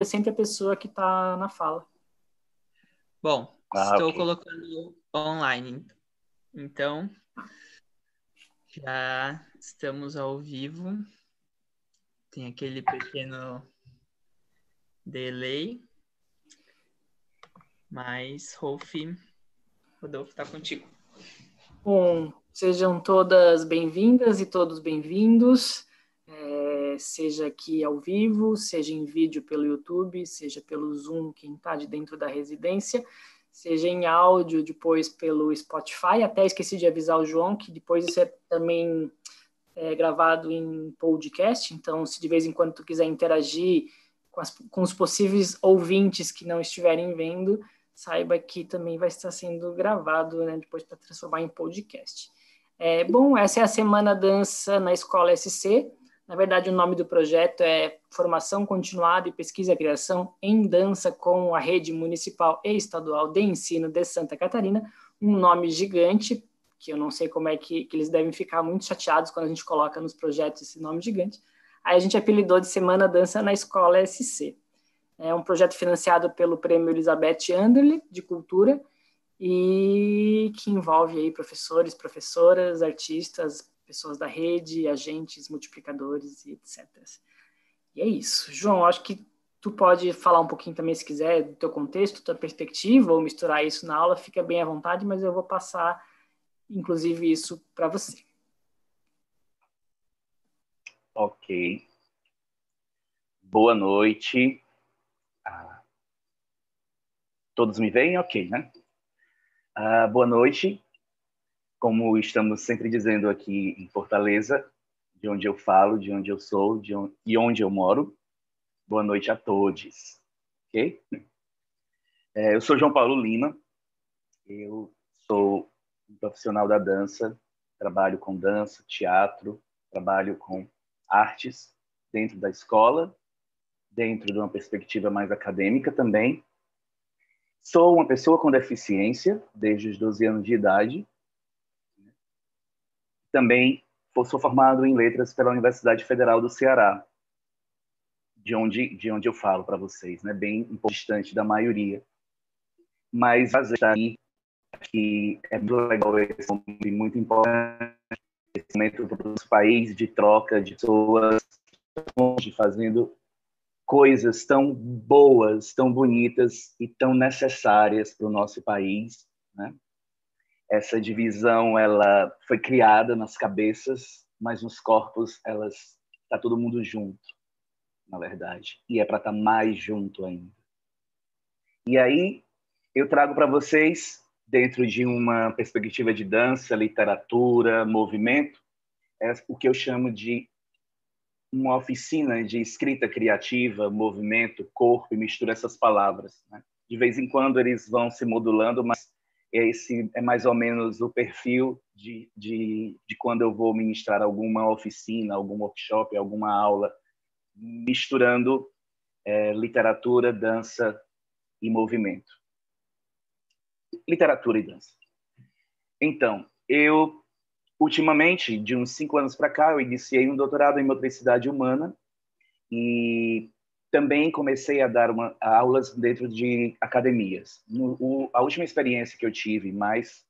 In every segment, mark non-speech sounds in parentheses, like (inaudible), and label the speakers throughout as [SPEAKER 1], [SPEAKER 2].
[SPEAKER 1] é sempre a pessoa que está na fala.
[SPEAKER 2] Bom, ah, estou okay. colocando online. Então, já estamos ao vivo. Tem aquele pequeno delay. Mas, Rolf, Rodolfo, está contigo.
[SPEAKER 1] Bom, sejam todas bem-vindas e todos bem-vindos, é, seja aqui ao vivo, seja em vídeo pelo YouTube, seja pelo Zoom, quem está de dentro da residência, seja em áudio depois pelo Spotify. Até esqueci de avisar o João que depois isso é também é, gravado em podcast, então se de vez em quando tu quiser interagir com, as, com os possíveis ouvintes que não estiverem vendo, saiba que também vai estar sendo gravado né, depois para transformar em podcast. É, bom, essa é a Semana Dança na Escola SC. Na verdade, o nome do projeto é Formação Continuada e Pesquisa e Criação em Dança com a Rede Municipal e Estadual de Ensino de Santa Catarina. Um nome gigante, que eu não sei como é que, que eles devem ficar muito chateados quando a gente coloca nos projetos esse nome gigante. Aí a gente apelidou de Semana Dança na Escola SC. É um projeto financiado pelo Prêmio Elizabeth Anderle de Cultura e que envolve aí professores, professoras, artistas, pessoas da rede, agentes, multiplicadores e etc. E é isso. João, acho que tu pode falar um pouquinho também, se quiser, do teu contexto, tua perspectiva, ou misturar isso na aula, fica bem à vontade, mas eu vou passar, inclusive, isso para você.
[SPEAKER 3] Ok. Boa noite. Ah, todos me veem? Ok, né? Ah, boa noite. Como estamos sempre dizendo aqui em Fortaleza, de onde eu falo, de onde eu sou de onde, e onde eu moro, boa noite a todos. Ok? É, eu sou João Paulo Lima, eu sou um profissional da dança, trabalho com dança, teatro, trabalho com artes dentro da escola dentro de uma perspectiva mais acadêmica também. Sou uma pessoa com deficiência desde os 12 anos de idade. Também sou formado em letras pela Universidade Federal do Ceará, de onde de onde eu falo para vocês, né? Bem um pouco distante da maioria. Mas está aí que é muito legal esse momento, muito importante esse momento para os países de troca de pessoas fazendo coisas tão boas, tão bonitas e tão necessárias para o nosso país. Né? Essa divisão ela foi criada nas cabeças, mas nos corpos elas está todo mundo junto, na verdade, e é para estar tá mais junto ainda. E aí eu trago para vocês, dentro de uma perspectiva de dança, literatura, movimento, é o que eu chamo de uma oficina de escrita criativa, movimento, corpo, e mistura essas palavras. Né? De vez em quando eles vão se modulando, mas esse é mais ou menos o perfil de, de, de quando eu vou ministrar alguma oficina, algum workshop, alguma aula, misturando é, literatura, dança e movimento. Literatura e dança. Então, eu ultimamente, de uns cinco anos para cá, eu iniciei um doutorado em motricidade humana e também comecei a dar uma, aulas dentro de academias. No, o, a última experiência que eu tive mais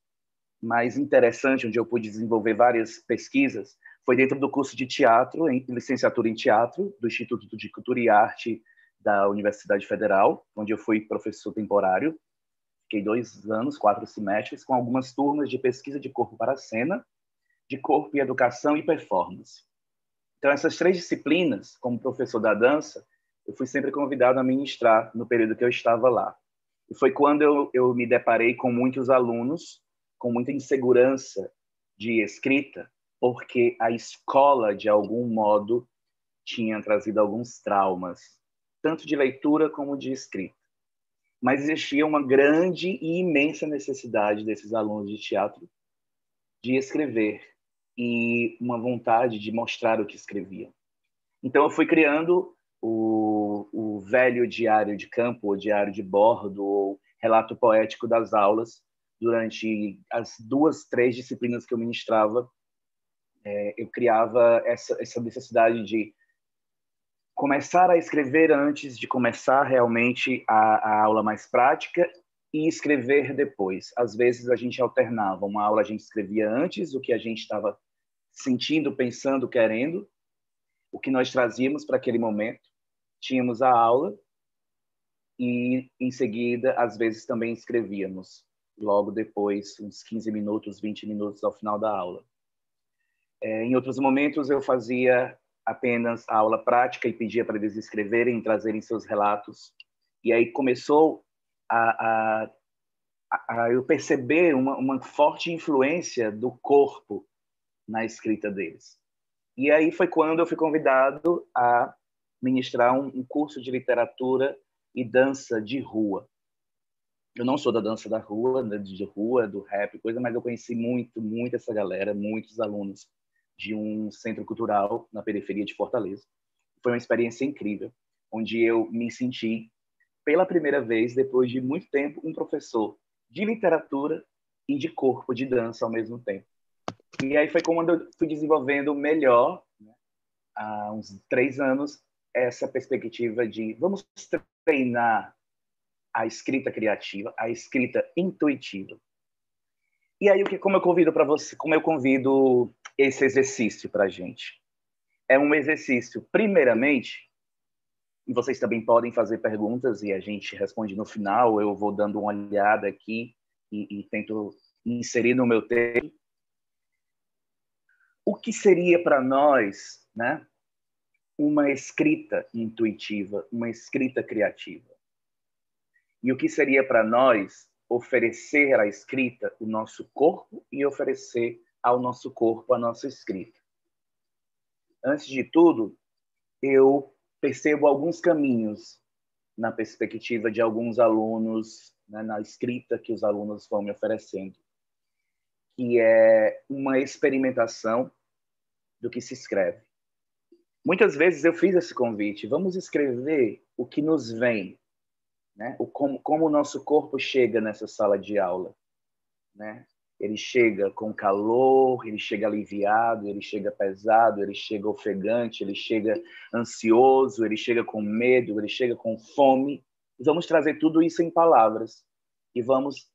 [SPEAKER 3] mais interessante, onde eu pude desenvolver várias pesquisas, foi dentro do curso de teatro, em licenciatura em teatro, do Instituto de Cultura e Arte da Universidade Federal, onde eu fui professor temporário. Fiquei dois anos, quatro semestres, com algumas turmas de pesquisa de corpo para a cena de corpo e educação e performance. Então, essas três disciplinas, como professor da dança, eu fui sempre convidado a ministrar no período que eu estava lá. E foi quando eu, eu me deparei com muitos alunos com muita insegurança de escrita, porque a escola, de algum modo, tinha trazido alguns traumas, tanto de leitura como de escrita. Mas existia uma grande e imensa necessidade desses alunos de teatro de escrever, e uma vontade de mostrar o que escrevia. Então, eu fui criando o, o velho diário de campo, ou diário de bordo, ou relato poético das aulas, durante as duas, três disciplinas que eu ministrava. É, eu criava essa, essa necessidade de começar a escrever antes de começar realmente a, a aula mais prática e escrever depois. Às vezes a gente alternava, uma aula a gente escrevia antes o que a gente estava sentindo, pensando, querendo, o que nós trazíamos para aquele momento. Tínhamos a aula e em seguida, às vezes também escrevíamos, logo depois, uns 15 minutos, 20 minutos ao final da aula. É, em outros momentos eu fazia apenas a aula prática e pedia para eles escreverem, trazerem seus relatos. E aí começou a, a, a eu perceber uma, uma forte influência do corpo na escrita deles. E aí foi quando eu fui convidado a ministrar um, um curso de literatura e dança de rua. Eu não sou da dança da rua, né, de rua, do rap, coisa, mas eu conheci muito, muito essa galera, muitos alunos de um centro cultural na periferia de Fortaleza. Foi uma experiência incrível, onde eu me senti pela primeira vez, depois de muito tempo, um professor de literatura e de corpo, de dança ao mesmo tempo. E aí foi quando eu fui desenvolvendo melhor, né, há uns três anos, essa perspectiva de vamos treinar a escrita criativa, a escrita intuitiva. E aí o que como eu convido para você, como eu convido esse exercício para a gente? É um exercício, primeiramente, vocês também podem fazer perguntas e a gente responde no final. Eu vou dando uma olhada aqui e, e tento inserir no meu texto. O que seria para nós, né, uma escrita intuitiva, uma escrita criativa? E o que seria para nós oferecer à escrita o nosso corpo e oferecer ao nosso corpo a nossa escrita? Antes de tudo, eu percebo alguns caminhos na perspectiva de alguns alunos, né, na escrita que os alunos vão me oferecendo, que é uma experimentação do que se escreve. Muitas vezes eu fiz esse convite, vamos escrever o que nos vem, né? o, como, como o nosso corpo chega nessa sala de aula. Né? ele chega com calor, ele chega aliviado, ele chega pesado, ele chega ofegante, ele chega ansioso, ele chega com medo, ele chega com fome. Vamos trazer tudo isso em palavras e vamos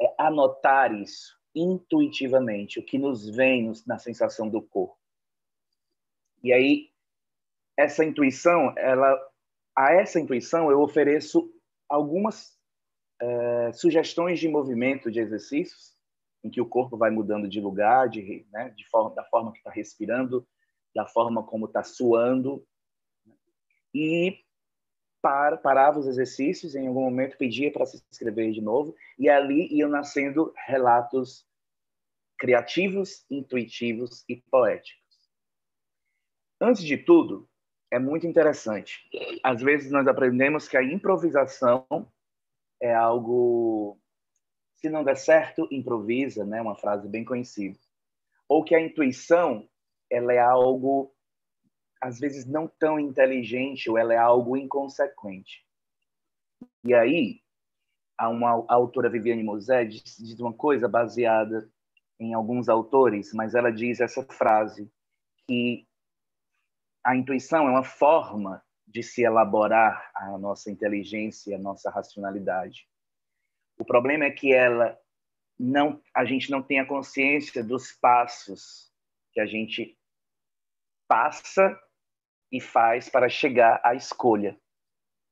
[SPEAKER 3] é, anotar isso intuitivamente, o que nos vem na sensação do corpo. E aí, essa intuição, ela, a essa intuição eu ofereço algumas é, sugestões de movimento, de exercícios, em que o corpo vai mudando de lugar, de, né, de forma, da forma que está respirando, da forma como está suando. E para, parava os exercícios, em algum momento pedia para se inscrever de novo, e ali iam nascendo relatos criativos, intuitivos e poéticos. Antes de tudo, é muito interessante. Às vezes nós aprendemos que a improvisação é algo se não der certo, improvisa, né? Uma frase bem conhecida. Ou que a intuição, ela é algo às vezes não tão inteligente ou ela é algo inconsequente. E aí, uma a autora Viviane Mosé diz, diz uma coisa baseada em alguns autores, mas ela diz essa frase que a intuição é uma forma de se elaborar a nossa inteligência, a nossa racionalidade. O problema é que ela não, a gente não tem a consciência dos passos que a gente passa e faz para chegar à escolha.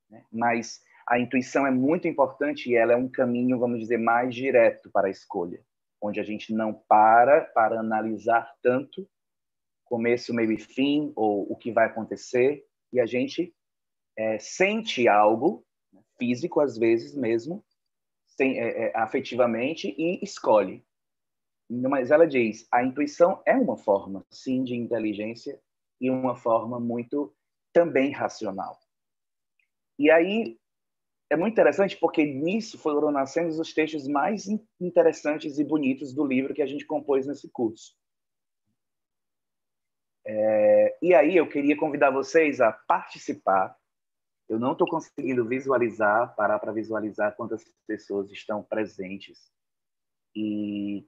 [SPEAKER 3] Né? Mas a intuição é muito importante e ela é um caminho, vamos dizer, mais direto para a escolha, onde a gente não para para analisar tanto começo, meio e fim ou o que vai acontecer e a gente é, sente algo né, físico às vezes mesmo tem, é, é, afetivamente e escolhe. Mas ela diz, a intuição é uma forma, sim, de inteligência e uma forma muito também racional. E aí é muito interessante porque nisso foram nascendo os textos mais interessantes e bonitos do livro que a gente compôs nesse curso. É, e aí eu queria convidar vocês a participar eu não estou conseguindo visualizar, parar para visualizar quantas pessoas estão presentes. E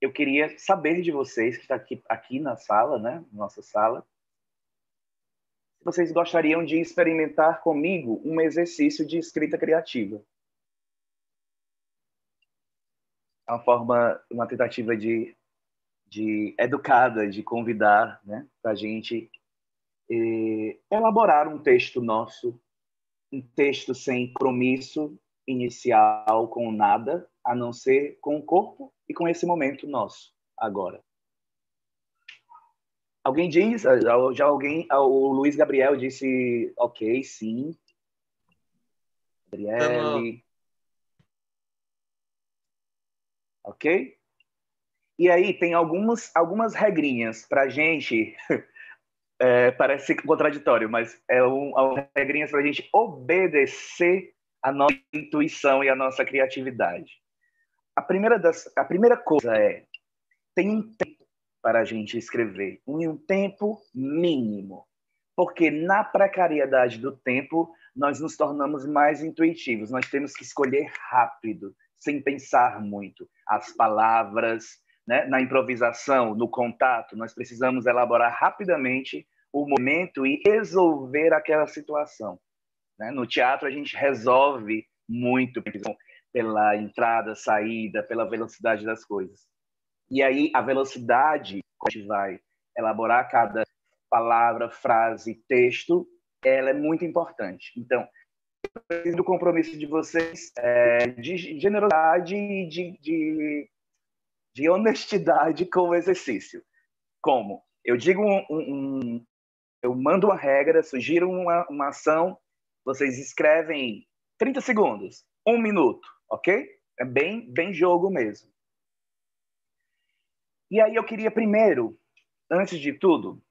[SPEAKER 3] eu queria saber de vocês que está aqui, aqui na sala, né, nossa sala, vocês gostariam de experimentar comigo um exercício de escrita criativa. É uma forma, uma tentativa de, de educada, de convidar né, para a gente eh, elaborar um texto nosso, um texto sem compromisso inicial com nada, a não ser com o corpo e com esse momento nosso, agora. Alguém diz, já alguém, o Luiz Gabriel disse, ok, sim. Gabriele. Ok? E aí tem algumas, algumas regrinhas para a gente. (laughs) É, parece contraditório, mas é um, um regrinhas para a gente obedecer a nossa intuição e a nossa criatividade. A primeira, das, a primeira coisa é tem um tempo para a gente escrever, em um tempo mínimo, porque na precariedade do tempo nós nos tornamos mais intuitivos, nós temos que escolher rápido, sem pensar muito. As palavras, né? na improvisação, no contato, nós precisamos elaborar rapidamente o momento e resolver aquela situação. Né? No teatro, a gente resolve muito pela entrada, saída, pela velocidade das coisas. E aí, a velocidade que a gente vai elaborar cada palavra, frase, texto, ela é muito importante. Então, preciso do compromisso de vocês é, de generosidade e de, de, de, honestidade com o exercício. Como? Eu digo um, um, eu mando uma regra, sugiro uma, uma ação, vocês escrevem 30 segundos, um minuto, ok? É bem, bem jogo mesmo. E aí eu queria primeiro, antes de tudo,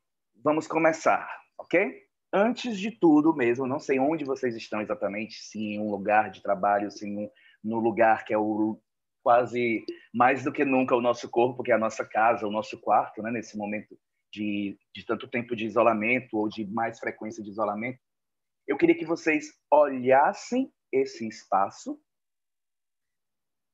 [SPEAKER 3] vamos começar, ok? antes de tudo mesmo, não sei onde vocês estão exatamente, se em um lugar de trabalho, se em um, no lugar que é o quase mais do que nunca o nosso corpo, que é a nossa casa, o nosso quarto, né, nesse momento de, de tanto tempo de isolamento ou de mais frequência de isolamento, eu queria que vocês olhassem esse espaço,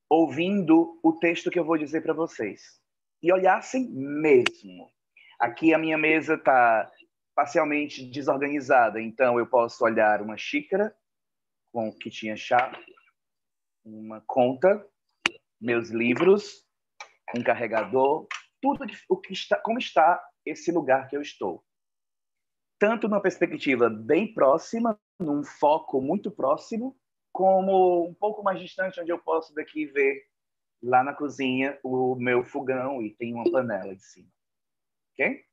[SPEAKER 3] ouvindo o texto que eu vou dizer para vocês. E olhassem mesmo. Aqui a minha mesa está parcialmente desorganizada. Então, eu posso olhar uma xícara com que tinha chá, uma conta, meus livros, um carregador, tudo o que está, como está esse lugar que eu estou. Tanto numa perspectiva bem próxima, num foco muito próximo, como um pouco mais distante, onde eu posso daqui ver lá na cozinha o meu fogão e tem uma panela de cima. Ok?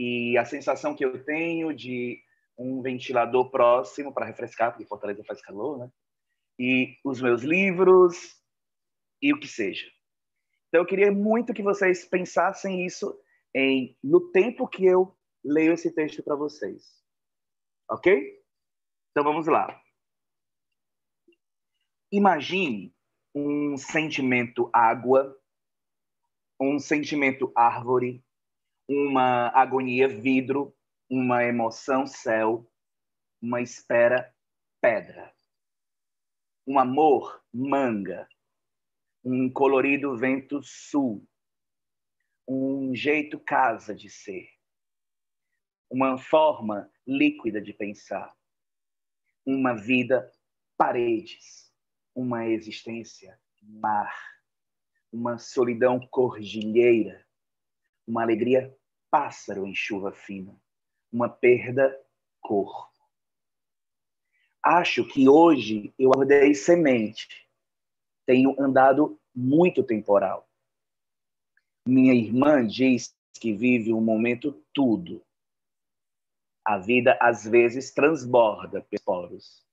[SPEAKER 3] e a sensação que eu tenho de um ventilador próximo para refrescar, porque Fortaleza faz calor, né? E os meus livros e o que seja. Então eu queria muito que vocês pensassem isso em no tempo que eu leio esse texto para vocês. OK? Então vamos lá. Imagine um sentimento água, um sentimento árvore, uma agonia vidro, uma emoção céu, uma espera pedra, um amor manga, um colorido vento sul, um jeito casa de ser, uma forma líquida de pensar, uma vida paredes, uma existência mar, uma solidão cordilheira, uma alegria pássaro em chuva fina, uma perda cor. Acho que hoje eu acordei semente. Tenho andado muito temporal. Minha irmã diz que vive um momento tudo. A vida às vezes transborda pelos poros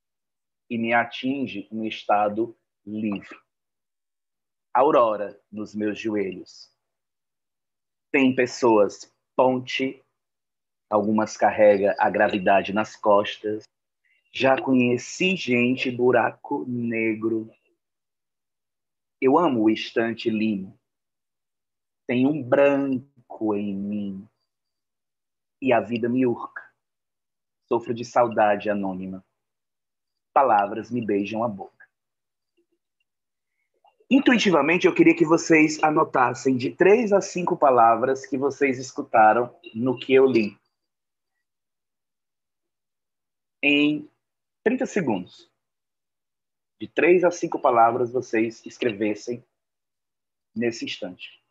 [SPEAKER 3] e me atinge um estado livre. Aurora nos meus joelhos. Tem pessoas ponte, algumas carrega a gravidade nas costas. Já conheci gente buraco negro. Eu amo o estante limo. Tem um branco em mim. E a vida me urca. Sofro de saudade anônima. Palavras me beijam a boca. Intuitivamente, eu queria que vocês anotassem de três a cinco palavras que vocês escutaram no que eu li. em 30 segundos. De três a cinco palavras vocês escrevessem nesse instante.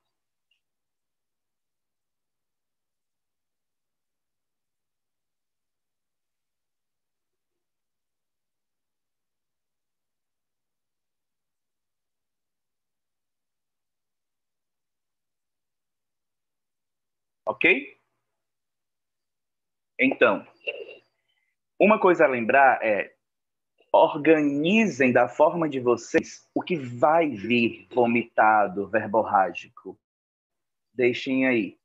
[SPEAKER 3] Ok? Então, uma coisa a lembrar é organizem da forma de vocês o que vai vir vomitado, verborrágico. Deixem aí,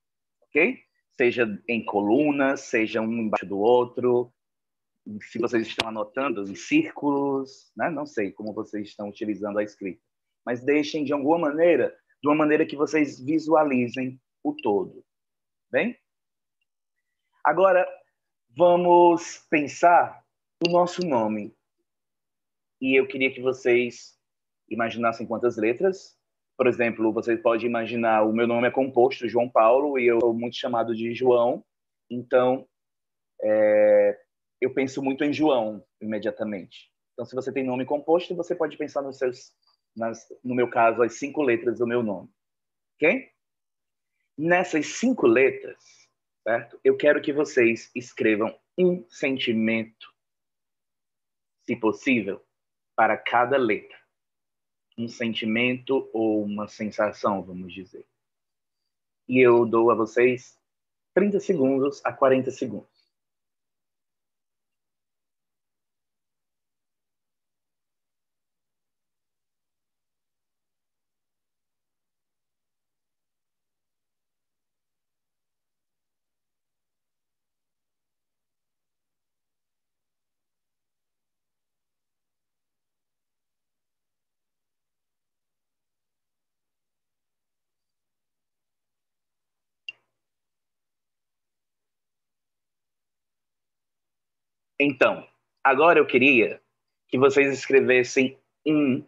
[SPEAKER 3] ok? Seja em colunas, seja um embaixo do outro. Se vocês estão anotando em círculos, né? não sei como vocês estão utilizando a escrita, mas deixem de alguma maneira, de uma maneira que vocês visualizem o todo. Bem? Agora, vamos pensar no nosso nome. E eu queria que vocês imaginassem quantas letras. Por exemplo, vocês podem imaginar, o meu nome é composto, João Paulo, e eu sou muito chamado de João. Então, é, eu penso muito em João imediatamente. Então, se você tem nome composto, você pode pensar nos seus, nas, no meu caso, as cinco letras do meu nome. Ok? Nessas cinco letras, certo? Eu quero que vocês escrevam um sentimento, se possível, para cada letra. Um sentimento ou uma sensação, vamos dizer. E eu dou a vocês 30 segundos a 40 segundos. Então, agora eu queria que vocês escrevessem um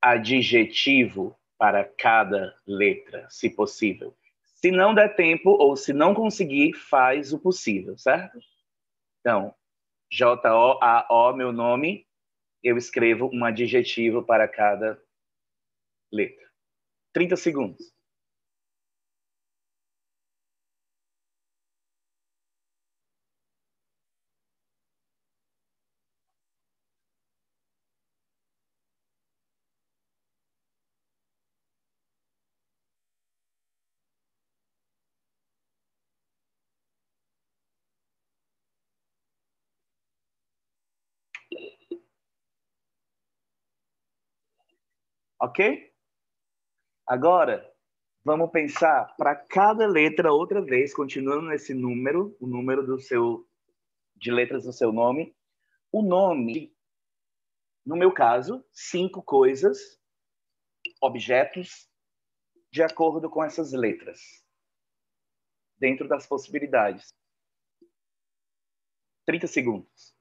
[SPEAKER 3] adjetivo para cada letra, se possível. Se não der tempo ou se não conseguir, faz o possível, certo? Então, J-O-A-O, meu nome, eu escrevo um adjetivo para cada letra. 30 segundos. Ok? Agora, vamos pensar para cada letra outra vez, continuando nesse número, o número do seu de letras do seu nome, o nome, no meu caso, cinco coisas, objetos, de acordo com essas letras, dentro das possibilidades. 30 segundos.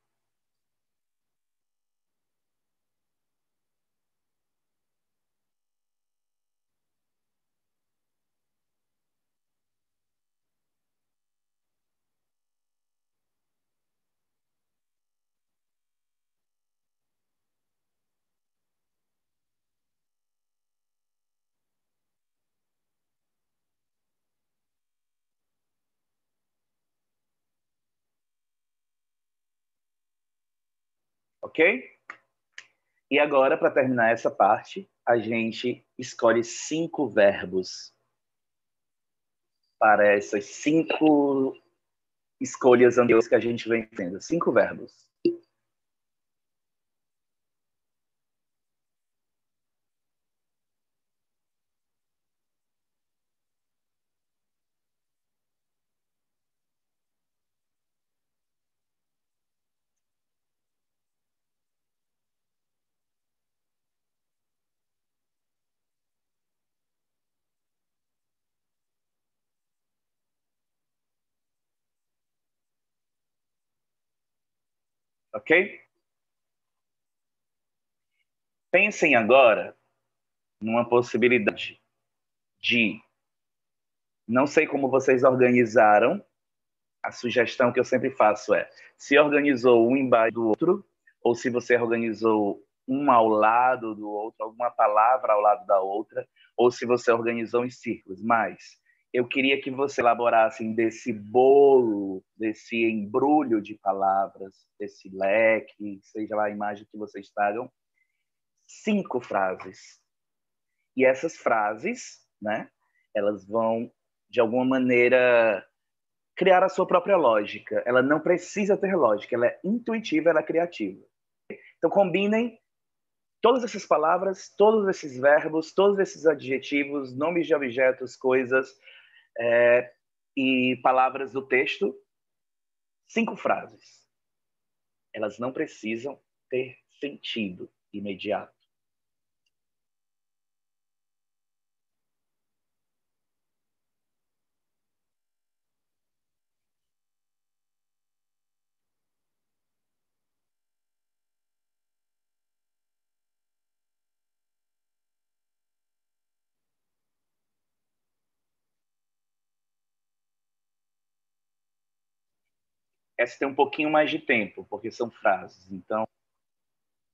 [SPEAKER 3] Ok? E agora, para terminar essa parte, a gente escolhe cinco verbos para essas cinco escolhas que a gente vem tendo. Cinco verbos. Ok? Pensem agora numa possibilidade de. Não sei como vocês organizaram a sugestão que eu sempre faço é: se organizou um embaixo do outro, ou se você organizou um ao lado do outro, alguma palavra ao lado da outra, ou se você organizou em círculos. Mas eu queria que você elaborasse desse bolo, desse embrulho de palavras, desse leque, seja lá a imagem que vocês tragam, cinco frases. E essas frases, né, elas vão, de alguma maneira, criar a sua própria lógica. Ela não precisa ter lógica, ela é intuitiva, ela é criativa. Então, combinem todas essas palavras, todos esses verbos, todos esses adjetivos, nomes de objetos, coisas, é, e palavras do texto, cinco frases. Elas não precisam ter sentido imediato. Essa tem um pouquinho mais de tempo, porque são frases. Então,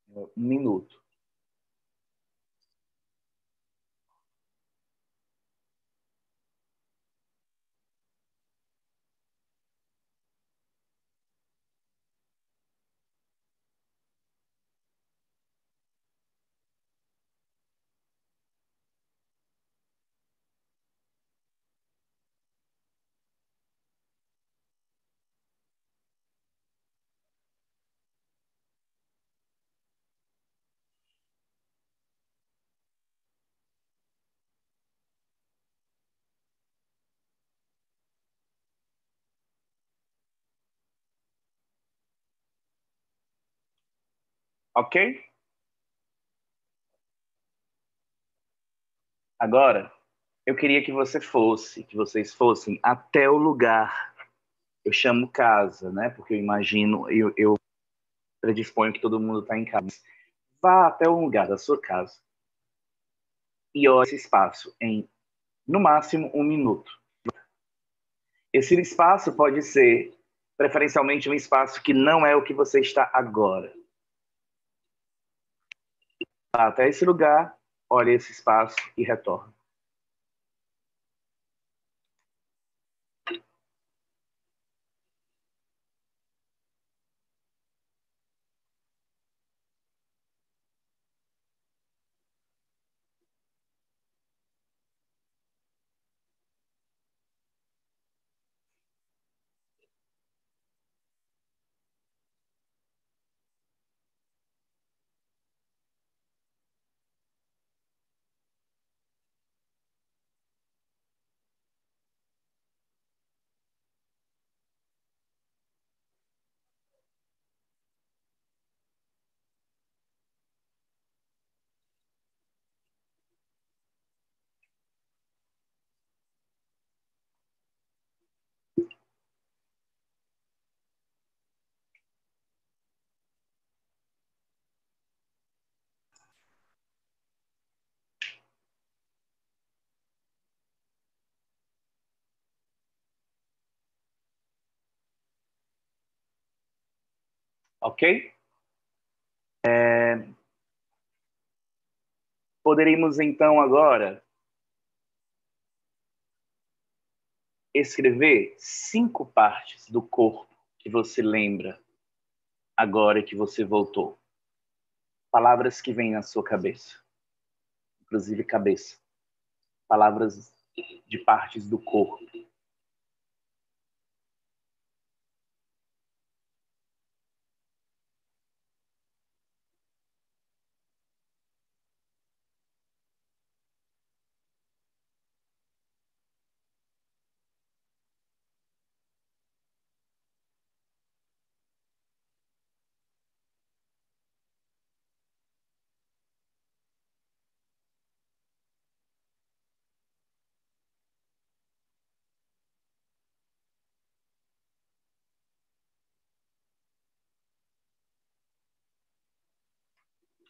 [SPEAKER 3] um minuto. Ok? Agora, eu queria que você fosse, que vocês fossem até o lugar. Eu chamo casa, né? Porque eu imagino, eu, eu predisponho que todo mundo está em casa. Vá até o lugar da sua casa e olhe esse espaço em, no máximo, um minuto. Esse espaço pode ser, preferencialmente, um espaço que não é o que você está agora até esse lugar, olha esse espaço e retorna. Ok? É... Poderíamos então agora escrever cinco partes do corpo que você lembra agora que você voltou. Palavras que vêm na sua cabeça, inclusive cabeça. Palavras de partes do corpo.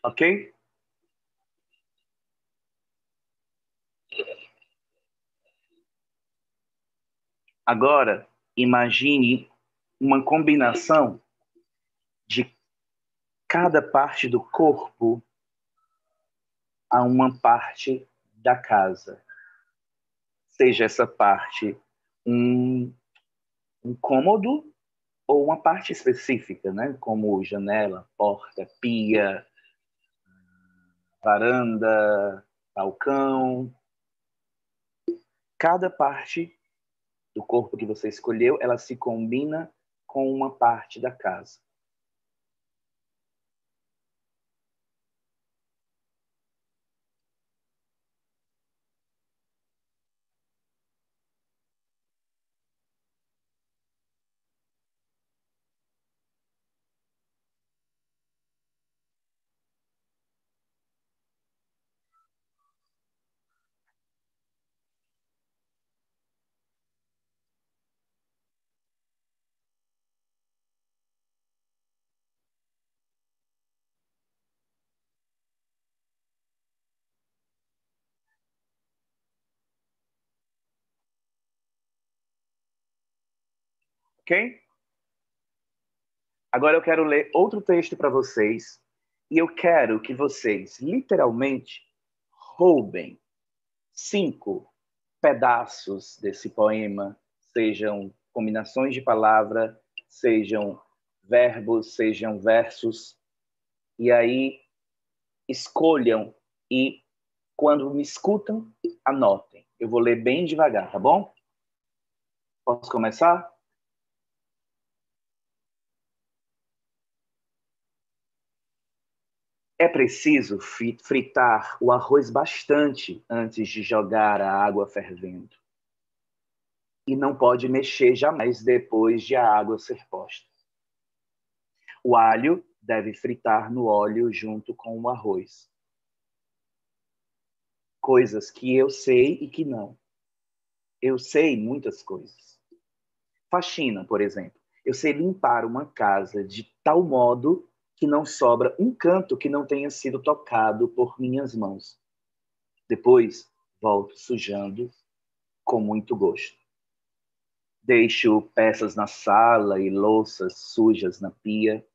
[SPEAKER 3] Ok? Agora, imagine uma combinação de cada parte do corpo a uma parte da casa. Seja essa parte um, um cômodo ou uma parte específica, né? como janela, porta, pia, varanda, balcão. Cada parte do corpo que você escolheu, ela se combina com uma parte da casa. Ok? Agora eu quero ler outro texto para vocês e eu quero que vocês, literalmente, roubem cinco pedaços desse poema, sejam combinações de palavra, sejam verbos, sejam versos, e aí escolham e quando me escutam, anotem. Eu vou ler bem devagar, tá bom? Posso começar? É preciso fritar o arroz bastante antes de jogar a água fervendo. E não pode mexer jamais depois de a água ser posta. O alho deve fritar no óleo junto com o arroz. Coisas que eu sei e que não. Eu sei muitas coisas. Faxina, por exemplo. Eu sei limpar uma casa de tal modo que não sobra um canto que não tenha sido tocado por minhas mãos. Depois volto sujando com muito gosto. Deixo peças na sala e louças sujas na pia.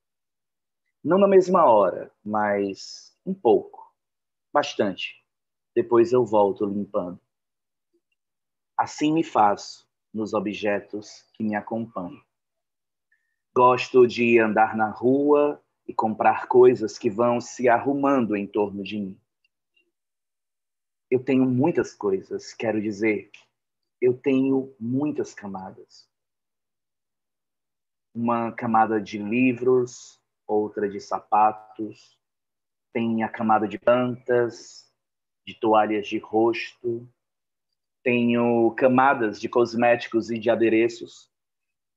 [SPEAKER 3] Não na mesma hora, mas um pouco, bastante. Depois eu volto limpando. Assim me faço nos objetos que me acompanham. Gosto de andar na rua e comprar coisas que vão se arrumando em torno de mim. Eu tenho muitas coisas, quero dizer, eu tenho muitas camadas. Uma camada de livros, outra de sapatos, tem a camada de plantas, de toalhas de rosto, tenho camadas de cosméticos e de adereços,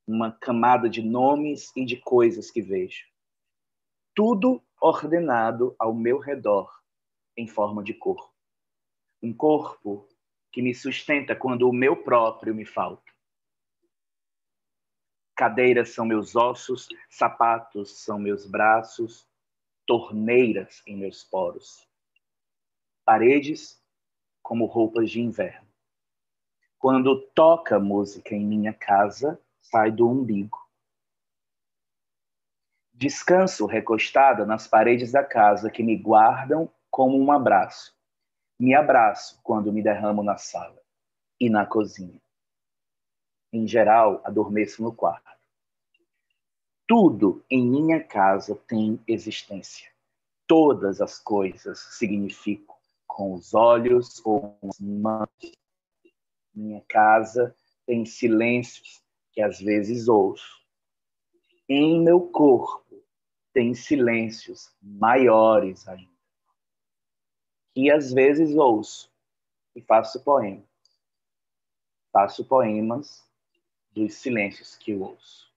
[SPEAKER 3] uma camada de nomes e de coisas que vejo tudo ordenado ao meu redor em forma de corpo. Um corpo que me sustenta quando o meu próprio me falta. Cadeiras são meus ossos, sapatos são meus braços, torneiras em meus poros. Paredes como roupas de inverno. Quando toca música em minha casa, sai do umbigo. Descanso recostada nas paredes da casa que me guardam como um abraço. Me abraço quando me derramo na sala e na cozinha. Em geral, adormeço no quarto. Tudo em minha casa tem existência. Todas as coisas significam com os olhos ou com as mãos. Minha casa tem silêncios que às vezes ouço. Em meu corpo tem silêncios maiores ainda. E às vezes ouço e faço poemas. Faço poemas dos silêncios que ouço.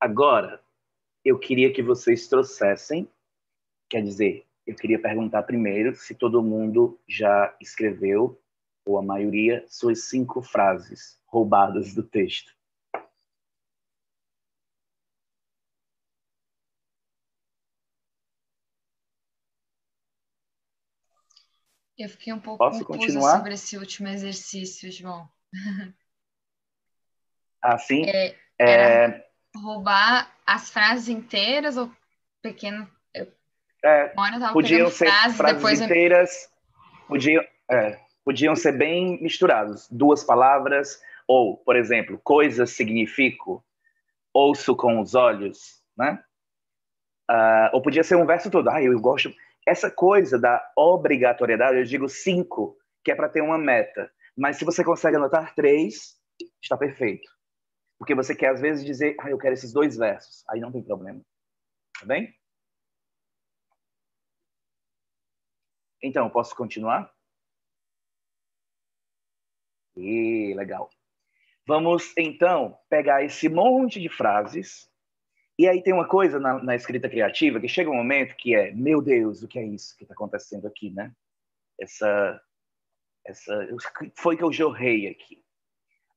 [SPEAKER 3] Agora, eu queria que vocês trouxessem Quer dizer, eu queria perguntar primeiro se todo mundo já escreveu, ou a maioria, suas cinco frases roubadas do texto.
[SPEAKER 4] Eu fiquei um pouco
[SPEAKER 3] Posso
[SPEAKER 4] confusa sobre esse último exercício, João.
[SPEAKER 3] Assim, (laughs)
[SPEAKER 4] ah,
[SPEAKER 3] é,
[SPEAKER 4] é... roubar as frases inteiras ou pequeno,
[SPEAKER 3] é, podiam ser
[SPEAKER 4] frases,
[SPEAKER 3] frases
[SPEAKER 4] depois eu-
[SPEAKER 3] inteiras, podiam, é, podiam ser bem misturados. Duas palavras, ou, por exemplo, coisas significo, ouço com os olhos, né? Ah, ou podia ser um verso todo. Ah, eu gosto. Essa coisa da obrigatoriedade, eu digo cinco, que é para ter uma meta. Mas se você consegue anotar três, está perfeito. Porque você quer, às vezes, dizer, ah, eu quero esses dois versos. Aí não tem problema. Tá bem? Então, posso continuar? E legal. Vamos, então, pegar esse monte de frases. E aí tem uma coisa na, na escrita criativa que chega um momento que é, meu Deus, o que é isso que está acontecendo aqui, né? Essa, essa, foi que eu jorrei aqui.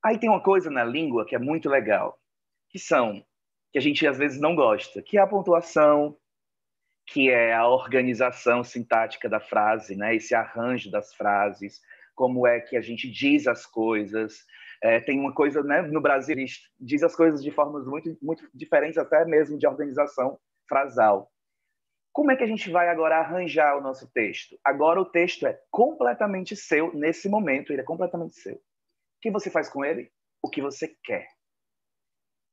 [SPEAKER 3] Aí tem uma coisa na língua que é muito legal, que são, que a gente às vezes não gosta, que é a pontuação, que é a organização sintática da frase, né? Esse arranjo das frases, como é que a gente diz as coisas. É, tem uma coisa, né? No Brasil, a gente diz as coisas de formas muito, muito diferentes, até mesmo de organização frasal. Como é que a gente vai agora arranjar o nosso texto? Agora o texto é completamente seu nesse momento, ele é completamente seu. O que você faz com ele? O que você quer.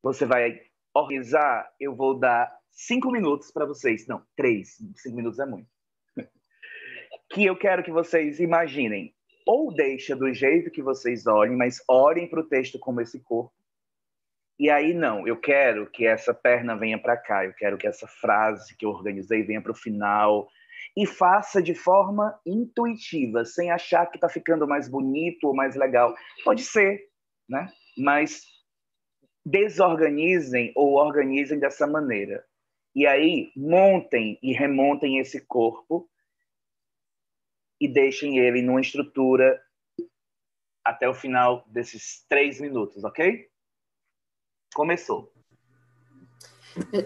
[SPEAKER 3] Você vai organizar, eu vou dar cinco minutos para vocês. Não, três. Cinco minutos é muito. (laughs) que eu quero que vocês imaginem. Ou deixa do jeito que vocês olhem, mas olhem para o texto como esse corpo. E aí, não, eu quero que essa perna venha para cá, eu quero que essa frase que eu organizei venha para o final. E faça de forma intuitiva, sem achar que está ficando mais bonito ou mais legal. Pode ser, né? Mas desorganizem ou organizem dessa maneira. E aí, montem e remontem esse corpo e deixem ele numa estrutura até o final desses três minutos, ok? Começou.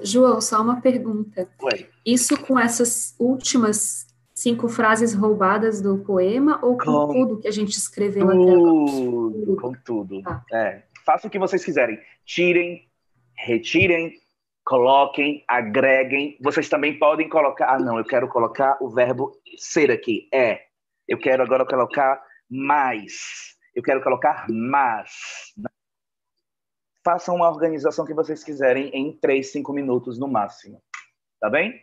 [SPEAKER 5] João, só uma pergunta.
[SPEAKER 3] Oi.
[SPEAKER 5] Isso com essas últimas cinco frases roubadas do poema ou com,
[SPEAKER 3] Com
[SPEAKER 5] tudo que a gente escreveu até agora?
[SPEAKER 3] Tudo, com tudo.
[SPEAKER 5] Tá.
[SPEAKER 3] É, faça o que vocês quiserem. Tirem, retirem, coloquem, agreguem. Vocês também podem colocar. Ah, não, eu quero colocar o verbo ser aqui. É. Eu quero agora colocar mais. Eu quero colocar mas. Façam uma organização que vocês quiserem em três, cinco minutos no máximo. Tá bem?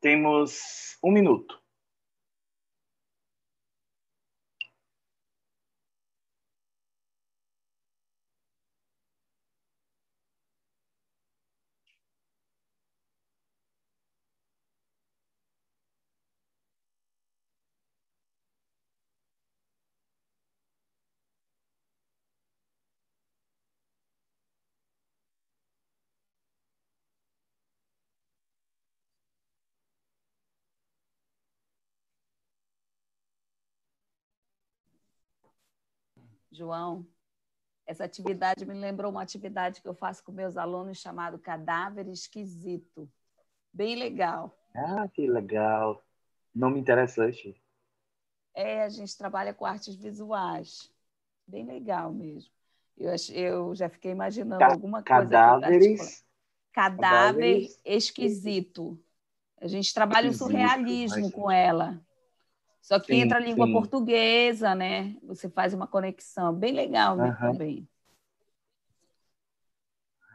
[SPEAKER 3] Temos um minuto.
[SPEAKER 6] João, essa atividade me lembrou uma atividade que eu faço com meus alunos chamado Cadáver Esquisito. Bem legal.
[SPEAKER 3] Ah, que legal. Nome interessante.
[SPEAKER 6] É, a gente trabalha com artes visuais. Bem legal mesmo. Eu, eu já fiquei imaginando Ca alguma
[SPEAKER 3] coisa. Cadáveres.
[SPEAKER 6] Cadáver cadáveres. esquisito. A gente trabalha esquisito, o surrealismo com ela. Só que sim, entra a língua sim. portuguesa, né? Você faz uma conexão bem legal uhum. também.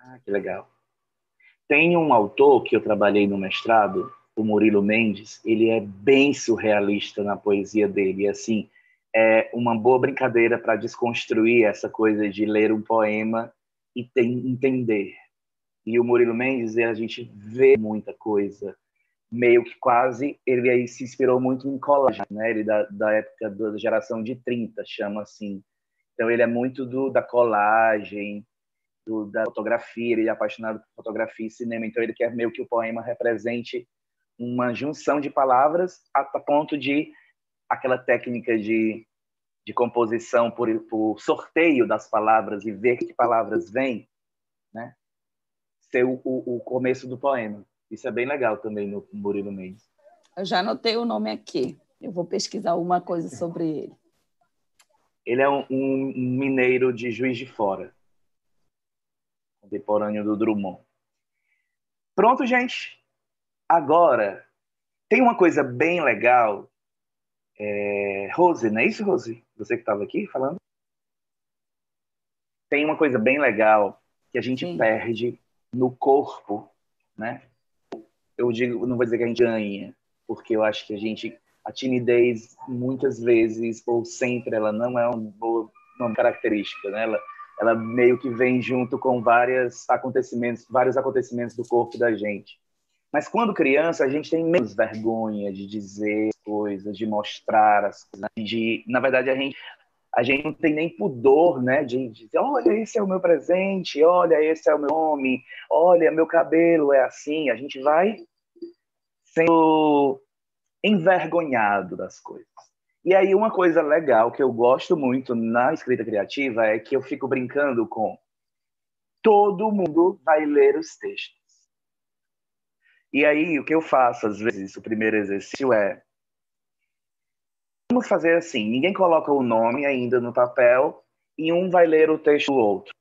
[SPEAKER 3] Ah, que legal. Tem um autor que eu trabalhei no mestrado, o Murilo Mendes, ele é bem surrealista na poesia dele, e assim, é uma boa brincadeira para desconstruir essa coisa de ler um poema e tem, entender. E o Murilo Mendes, a gente vê muita coisa meio que quase ele aí se inspirou muito em colagem, né? Ele da, da época da geração de 30, chama assim. Então ele é muito do da colagem, do, da fotografia, ele é apaixonado por fotografia e cinema, então ele quer meio que o poema represente uma junção de palavras a, a ponto de aquela técnica de, de composição por, por sorteio das palavras e ver que palavras vêm, né? Ser o, o, o começo do poema. Isso é bem legal também no Murilo Mendes.
[SPEAKER 6] Eu já anotei o nome aqui. Eu vou pesquisar alguma coisa sobre ele.
[SPEAKER 3] Ele é um, um mineiro de Juiz de Fora, contemporâneo do Drummond. Pronto, gente. Agora, tem uma coisa bem legal. É... Rose, não é isso, Rose? Você que estava aqui falando? Tem uma coisa bem legal que a gente Sim. perde no corpo, né? Eu digo, não vou dizer que a gente ganha, porque eu acho que a gente, a timidez, muitas vezes, ou sempre, ela não é uma boa uma característica, né? Ela, ela meio que vem junto com vários acontecimentos, vários acontecimentos do corpo da gente. Mas quando criança, a gente tem menos vergonha de dizer coisas, de mostrar as coisas, de, na verdade, a gente a gente não tem nem pudor, né, de dizer, olha, esse é o meu presente, olha, esse é o meu nome, olha, meu cabelo é assim. A gente vai sendo envergonhado das coisas. E aí uma coisa legal que eu gosto muito na escrita criativa é que eu fico brincando com todo mundo vai ler os textos. E aí o que eu faço às vezes, o primeiro exercício é Vamos fazer assim: ninguém coloca o nome ainda no papel e um vai ler o texto do outro.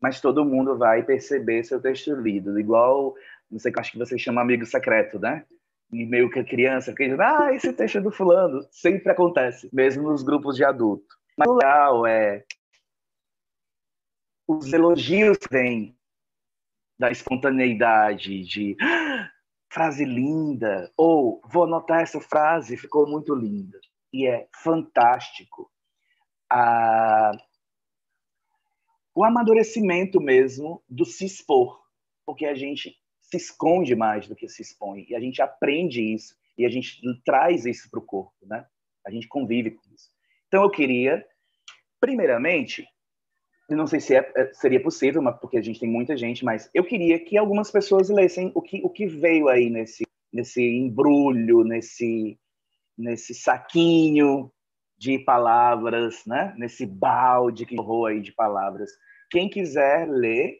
[SPEAKER 3] Mas todo mundo vai perceber seu texto lido, igual, não sei, acho que você chama amigo secreto, né? E meio que a criança diz, ah, esse texto é do fulano. Sempre acontece, mesmo nos grupos de adulto. Mas o legal é os elogios vêm da espontaneidade, de frase linda, ou vou anotar essa frase, ficou muito linda. E é fantástico. O amadurecimento mesmo do se expor, porque a gente se esconde mais do que se expõe, e a gente aprende isso, e a gente traz isso para o corpo, né? A gente convive com isso. Então eu queria, primeiramente, não sei se é, é, seria possível, mas porque a gente tem muita gente, mas eu queria que algumas pessoas lessem o que, o que veio aí nesse, nesse embrulho, nesse, nesse saquinho de palavras, né? nesse balde que rolou aí de palavras. Quem quiser ler,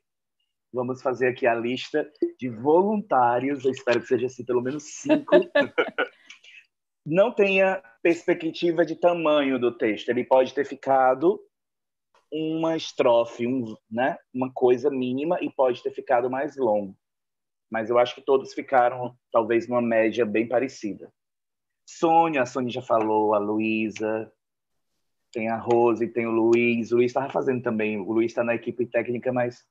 [SPEAKER 3] vamos fazer aqui a lista de voluntários, eu espero que seja assim, pelo menos cinco. (laughs) Não tenha perspectiva de tamanho do texto, ele pode ter ficado uma estrofe, um, né, uma coisa mínima e pode ter ficado mais longo. Mas eu acho que todos ficaram, talvez, numa média bem parecida. Sônia, a Sônia já falou, a Luísa, tem a Rose, tem o Luiz. O Luiz estava fazendo também. O Luiz está na equipe técnica, mas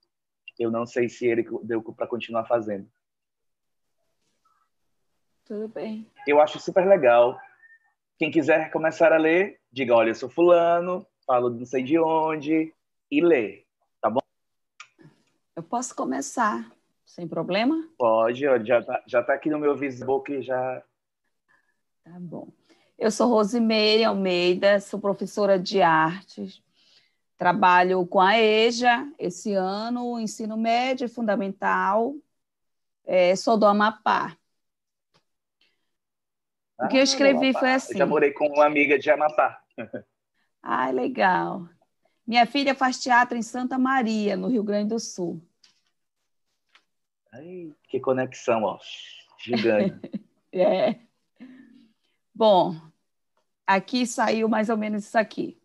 [SPEAKER 3] eu não sei se ele deu para continuar fazendo.
[SPEAKER 6] Tudo bem.
[SPEAKER 3] Eu acho super legal. Quem quiser começar a ler, diga: olha, eu sou fulano, falo não sei de onde, e lê, tá bom?
[SPEAKER 6] Eu posso começar, sem problema?
[SPEAKER 3] Pode, já tá, já tá aqui no meu Facebook, já.
[SPEAKER 6] Tá bom. Eu sou Rosimeire Almeida, sou professora de artes. Trabalho com a EJA esse ano, ensino médio e fundamental. É, sou do Amapá. O que eu
[SPEAKER 3] Ah,
[SPEAKER 6] escrevi
[SPEAKER 3] Amapá.
[SPEAKER 6] foi
[SPEAKER 3] Eu
[SPEAKER 6] assim.
[SPEAKER 3] já morei com uma amiga de Amapá. (laughs)
[SPEAKER 6] Ah, legal. Minha filha faz teatro em Santa Maria, no Rio Grande do Sul.
[SPEAKER 3] Ai, que conexão, ó. Gigante. (laughs)
[SPEAKER 6] É. Bom, aqui saiu mais ou menos isso aqui.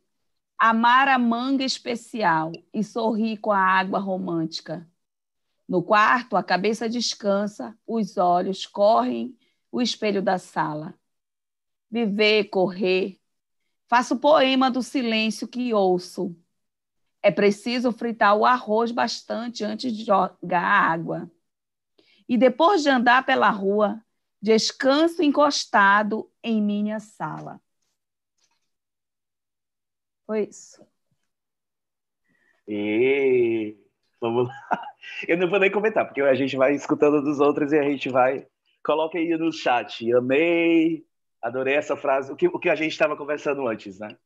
[SPEAKER 6] Amar a manga especial e sorrir com a água romântica. No quarto, a cabeça descansa, os olhos correm o espelho da sala. Viver, correr. Faço o poema do silêncio que ouço. É preciso fritar o arroz bastante antes de jogar água. E depois de andar pela rua, descanso encostado em minha sala. Foi isso.
[SPEAKER 3] E vamos lá. Eu não vou nem comentar, porque a gente vai escutando dos outros e a gente vai. Coloca aí no chat. Amei, adorei essa frase. O que, o que a gente estava conversando antes, né?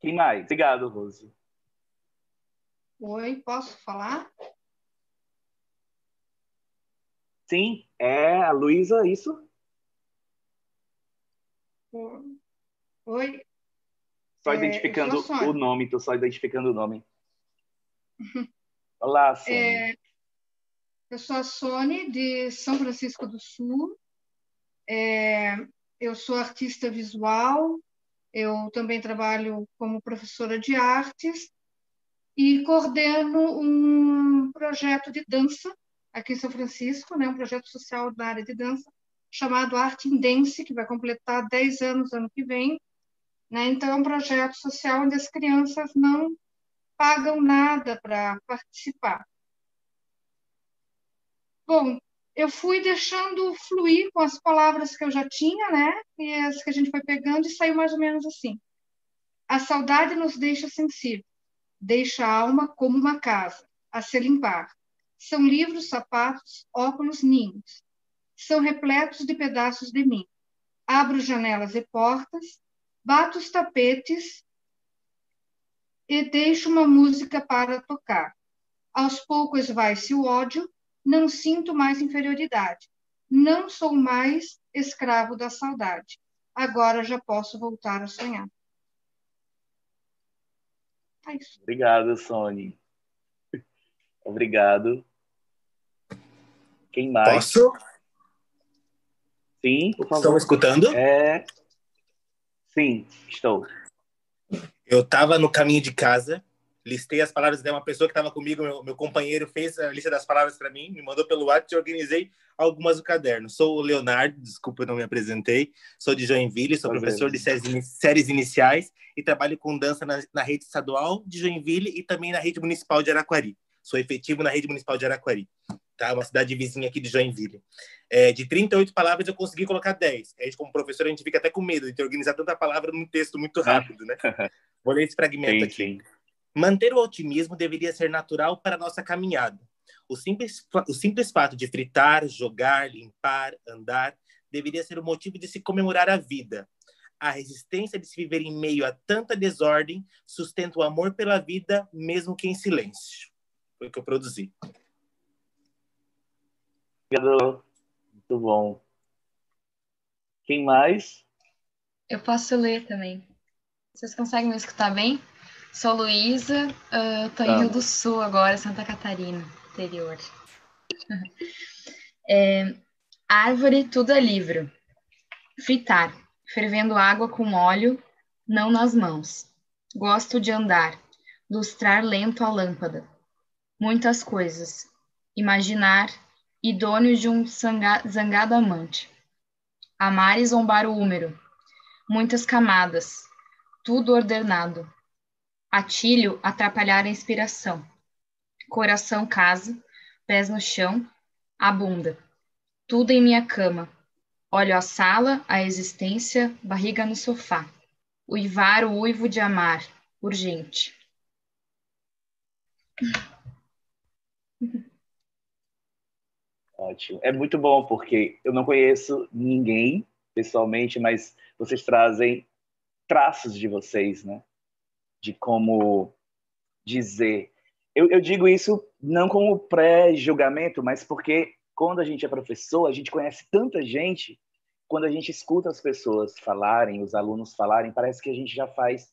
[SPEAKER 3] Quem mais? Obrigado, Rose.
[SPEAKER 7] Oi, posso falar?
[SPEAKER 3] Sim, é a Luísa, isso?
[SPEAKER 7] Oi,
[SPEAKER 3] Só
[SPEAKER 7] É,
[SPEAKER 3] identificando o nome, tô só identificando o nome. (laughs) Olá, Sônia.
[SPEAKER 7] é, eu sou a Sônia, de São Francisco do Sul. É, eu sou artista visual, eu também trabalho como professora de artes e coordeno um projeto de dança aqui em São Francisco, né, um projeto social da área de dança, chamado Arte em Dance, que vai completar 10 anos ano que vem. Né? Então, é um projeto social onde as crianças não pagam nada para participar. Bom, eu fui deixando fluir com as palavras que eu já tinha, né? E as que a gente foi pegando e saiu mais ou menos assim. A saudade nos deixa sensível, deixa a alma como uma casa, a se limpar. São livros, sapatos, óculos, ninhos. São repletos de pedaços de mim. Abro janelas e portas, bato os tapetes e deixo uma música para tocar. Aos poucos vai-se o ódio, não sinto mais inferioridade. Não sou mais escravo da saudade. Agora já posso voltar a sonhar. É isso.
[SPEAKER 3] Obrigado, Sônia. (laughs) Obrigado. Quem mais?
[SPEAKER 8] Posso?
[SPEAKER 3] Sim, por favor.
[SPEAKER 8] Estão me escutando?
[SPEAKER 3] É... Sim, estou.
[SPEAKER 8] Eu estava no caminho de casa, listei as palavras de uma pessoa que estava comigo, meu, meu companheiro fez a lista das palavras para mim, me mandou pelo WhatsApp e organizei algumas do caderno. Sou o Leonardo, desculpa, eu não me apresentei. Sou de Joinville, sou professor de séries, séries iniciais e trabalho com dança na, na rede estadual de Joinville e também na rede municipal de Araquari. Sou efetivo na rede municipal de Araquari, tá? Uma cidade vizinha aqui de Joinville. É, de 38 palavras eu consegui colocar 10. A gente, como professor, a gente fica até com medo de ter organizar tanta palavra num texto muito rápido, né? (laughs) Vou ler esse fragmento
[SPEAKER 3] Sim,
[SPEAKER 8] aqui.
[SPEAKER 3] sim.
[SPEAKER 8] Manter o otimismo deveria ser natural para a nossa caminhada. O simples, o simples fato de fritar, jogar, limpar, andar, deveria ser o motivo de se comemorar a vida. A resistência de se viver em meio a tanta desordem sustenta o amor pela vida, mesmo que em silêncio. Foi o que eu produzi.
[SPEAKER 3] Obrigado. Muito bom. Quem mais?
[SPEAKER 4] Eu posso ler também. Vocês conseguem me escutar bem? Sou Luísa, ah, tô em
[SPEAKER 3] Tá.
[SPEAKER 4] Rio do Sul agora, Santa Catarina, interior. (laughs) É, árvore, tudo é livro. Fritar, fervendo água com óleo, não nas mãos. Gosto de andar, lustrar lento a lâmpada. Muitas coisas. Imaginar, idôneo de um zanga- zangado amante. Amar e zombar o húmero. Muitas camadas. Tudo ordenado. Atilho atrapalhar a inspiração. Coração casa, pés no chão, a bunda. tudo em minha cama. Olho a sala, a existência, barriga no sofá. Uivar o uivo de amar, urgente.
[SPEAKER 3] Ótimo. É muito bom, porque eu não conheço ninguém pessoalmente, mas vocês trazem traços de vocês, né? De como dizer. Eu, eu digo isso não como pré-julgamento, mas porque quando a gente é professor, a gente conhece tanta gente, quando a gente escuta as pessoas falarem, os alunos falarem, parece que a gente já faz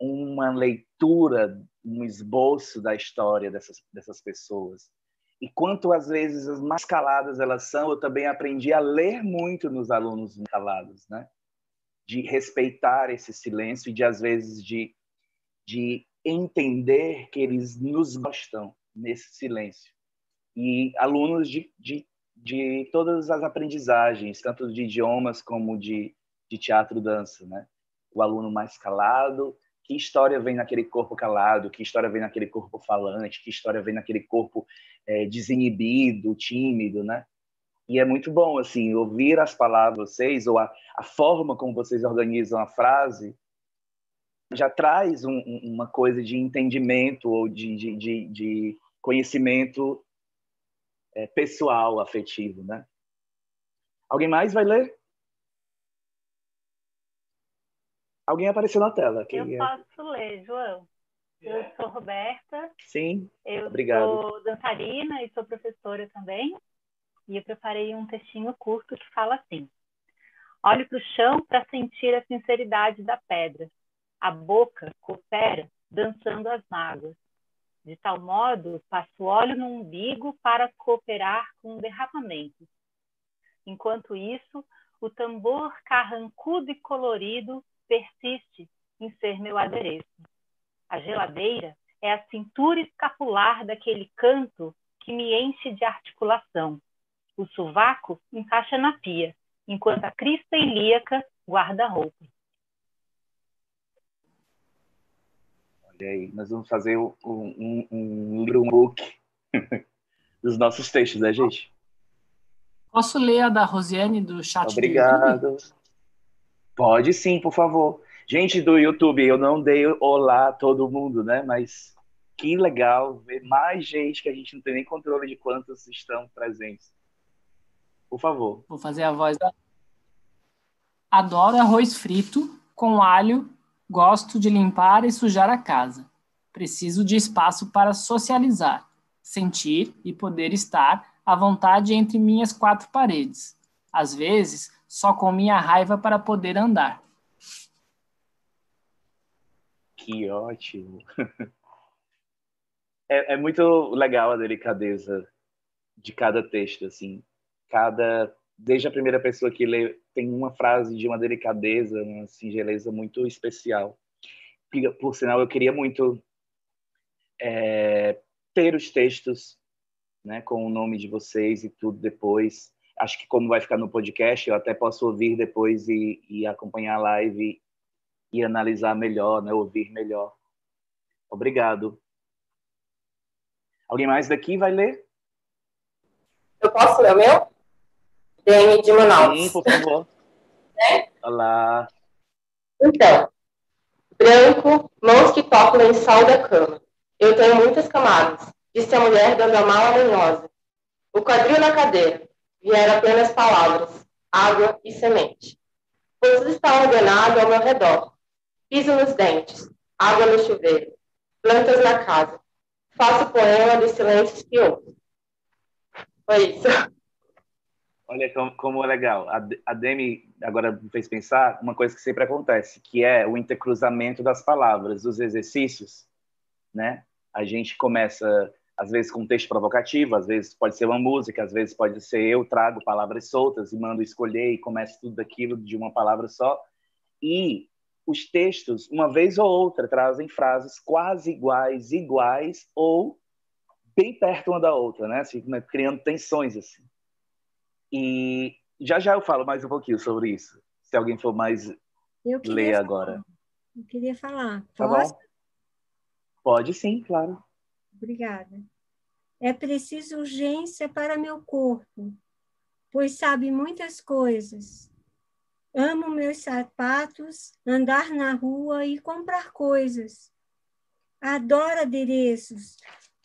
[SPEAKER 3] uma leitura, um esboço da história dessas, dessas pessoas. E quanto às vezes as mais caladas elas são, eu também aprendi a ler muito nos alunos calados, né? De respeitar esse silêncio e de às vezes de, de entender que eles nos gostam nesse silêncio. E alunos de, de, de todas as aprendizagens, tanto de idiomas como de, de teatro dança, né? O aluno mais calado, que história vem naquele corpo calado, que história vem naquele corpo falante, que história vem naquele corpo é, desinibido, tímido, né? E é muito bom, assim, ouvir as palavras vocês, ou a, a forma como vocês organizam a frase, já traz um, uma coisa de entendimento ou de, de, de, de conhecimento é, pessoal, afetivo, né? Alguém mais vai ler? Alguém apareceu na tela.
[SPEAKER 9] Quem eu é? posso ler, João. Eu sou Roberta.
[SPEAKER 3] Sim.
[SPEAKER 9] Eu
[SPEAKER 3] obrigado.
[SPEAKER 9] sou dançarina e sou professora também. E eu preparei um textinho curto que fala assim: Olho para o chão para sentir a sinceridade da pedra. A boca coopera dançando as mágoas. De tal modo, passo óleo no umbigo para cooperar com o derramamento. Enquanto isso, o tambor carrancudo e colorido persiste em ser meu adereço. A geladeira é a cintura escapular daquele canto que me enche de articulação. O sovaco encaixa na pia, enquanto a crista ilíaca guarda roupa.
[SPEAKER 3] Olha aí, nós vamos fazer um, um, um livro, um book (laughs) dos nossos textos, né, gente?
[SPEAKER 1] Posso ler a da Rosiane do chat
[SPEAKER 3] Obrigado. Pode sim, por favor. Gente do YouTube, eu não dei olá a todo mundo, né? Mas que legal ver mais gente que a gente não tem nem controle de quantos estão presentes. Por favor.
[SPEAKER 1] Vou fazer a voz da. Adoro arroz frito com alho. Gosto de limpar e sujar a casa. Preciso de espaço para socializar, sentir e poder estar à vontade entre minhas quatro paredes. Às vezes, só com minha raiva para poder andar.
[SPEAKER 3] Que ótimo! (laughs) É, é, muito legal a delicadeza de cada texto, assim. Cada, desde a primeira pessoa que lê, tem uma frase de uma delicadeza, uma singeleza muito especial. Por sinal, eu queria muito é, ter os textos, né, com o nome de vocês e tudo depois acho que como vai ficar no podcast, eu até posso ouvir depois e, e acompanhar a live e, analisar melhor, né? ouvir melhor. Obrigado. Alguém mais daqui vai ler?
[SPEAKER 10] Eu posso ler o meu? DM de Manaus.
[SPEAKER 3] Sim, por favor.
[SPEAKER 10] é?
[SPEAKER 3] Olá.
[SPEAKER 10] Então, branco, mãos que tocam em sal da cama. Eu tenho muitas camadas, disse a mulher dando a mala manhosa. O quadril na cadeira, vieram apenas palavras, água e semente. Você está ordenado ao meu redor. Piso nos dentes, água no chuveiro, plantas na casa. Faço poema dos silêncios que ouço. Foi isso.
[SPEAKER 3] Olha como, como é legal. A, a Demi agora me fez pensar uma coisa que sempre acontece, que é o intercruzamento das palavras, dos exercícios, né? A gente começa às vezes com um texto provocativo, às vezes pode ser uma música, às vezes pode ser eu trago palavras soltas e mando escolher e começo tudo aquilo de uma palavra só. E os textos, uma vez ou outra, trazem frases quase iguais, iguais ou bem perto uma da outra, né? Assim, criando tensões assim. E já já eu falo mais um pouquinho sobre isso. Se alguém for mais ler
[SPEAKER 11] falar.
[SPEAKER 3] agora.
[SPEAKER 11] Eu queria falar.
[SPEAKER 3] Tá Posso? bom? Pode sim, claro.
[SPEAKER 11] Obrigada. É preciso urgência para meu corpo. pois sabe muitas coisas. Amo meus sapatos, andar na rua e comprar coisas. Adoro adereços,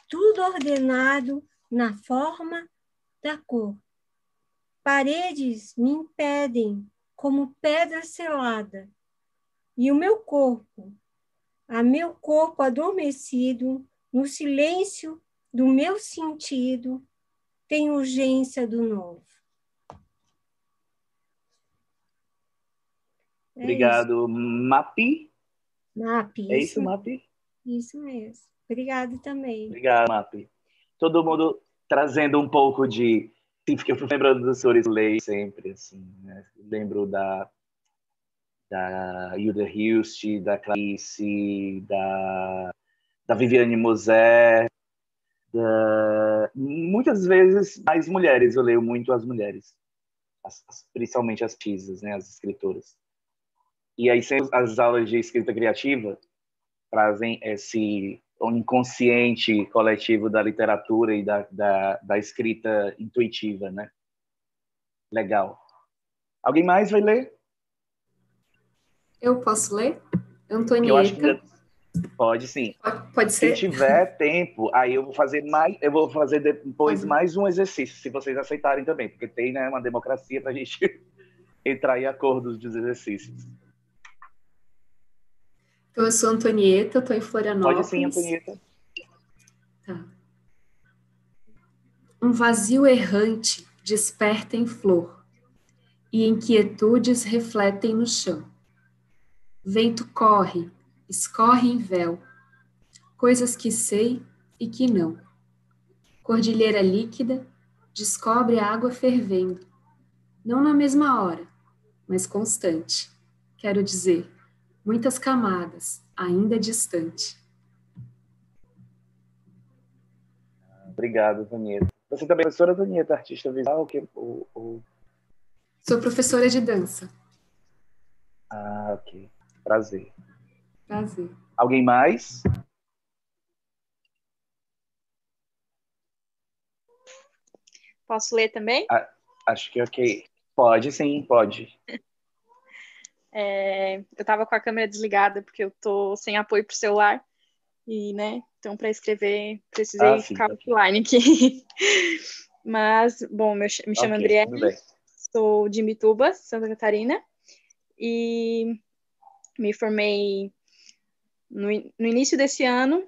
[SPEAKER 11] tudo ordenado na forma da cor. Paredes me impedem como pedra selada, e o meu corpo, a meu corpo adormecido, no silêncio do meu sentido, tem urgência do novo.
[SPEAKER 3] É Obrigado, isso. Mapi.
[SPEAKER 11] Mapi.
[SPEAKER 3] É isso, Mapi?
[SPEAKER 11] Isso mesmo. Obrigado também.
[SPEAKER 3] Obrigado, Mapi. Todo mundo trazendo um pouco de. Sim, porque eu fui lembrando dos senhores Lei sempre, assim, né? Lembro da da Hilda Hilst, da Clarice, da, da Viviane Mosé, da, muitas vezes mais mulheres, eu leio muito as mulheres, as, principalmente as artistas, né, as escritoras. E aí as aulas de escrita criativa trazem esse inconsciente coletivo da literatura e da, da, da escrita intuitiva, né? Legal. Alguém mais vai ler?
[SPEAKER 5] Eu posso ler? Antonieta.
[SPEAKER 3] Pode sim.
[SPEAKER 5] Pode, pode ser.
[SPEAKER 3] Se tiver (laughs) tempo, aí eu vou fazer mais, eu vou fazer depois pode. mais um exercício, se vocês aceitarem também, porque tem né, uma democracia para a gente (laughs) entrar em acordos dos exercícios.
[SPEAKER 5] Então, eu sou Antonieta, estou em Florianópolis.
[SPEAKER 3] Pode sim, Antonieta.
[SPEAKER 5] Tá. Um vazio errante desperta em flor, e inquietudes refletem no chão. Vento corre, escorre em véu, coisas que sei e que não. Cordilheira líquida, descobre a água fervendo, não na mesma hora, mas constante. Quero dizer, muitas camadas, ainda distante.
[SPEAKER 3] Obrigado, Tonieta. Você também é professora, Tonieta, artista visual? Que, o, o...
[SPEAKER 5] Sou professora de dança.
[SPEAKER 3] Ah, ok. Prazer.
[SPEAKER 5] Prazer.
[SPEAKER 3] Alguém mais?
[SPEAKER 12] Posso ler também?
[SPEAKER 3] Ah, acho que ok. Pode, sim, pode. (laughs)
[SPEAKER 12] É, eu estava com a câmera desligada porque eu tô sem apoio para o celular. E, né, então para escrever precisei ah, ficar offline aqui. (laughs) Mas, bom, me chamo okay, Andriele, sou de Mituba, Santa Catarina, e me formei no, no início desse ano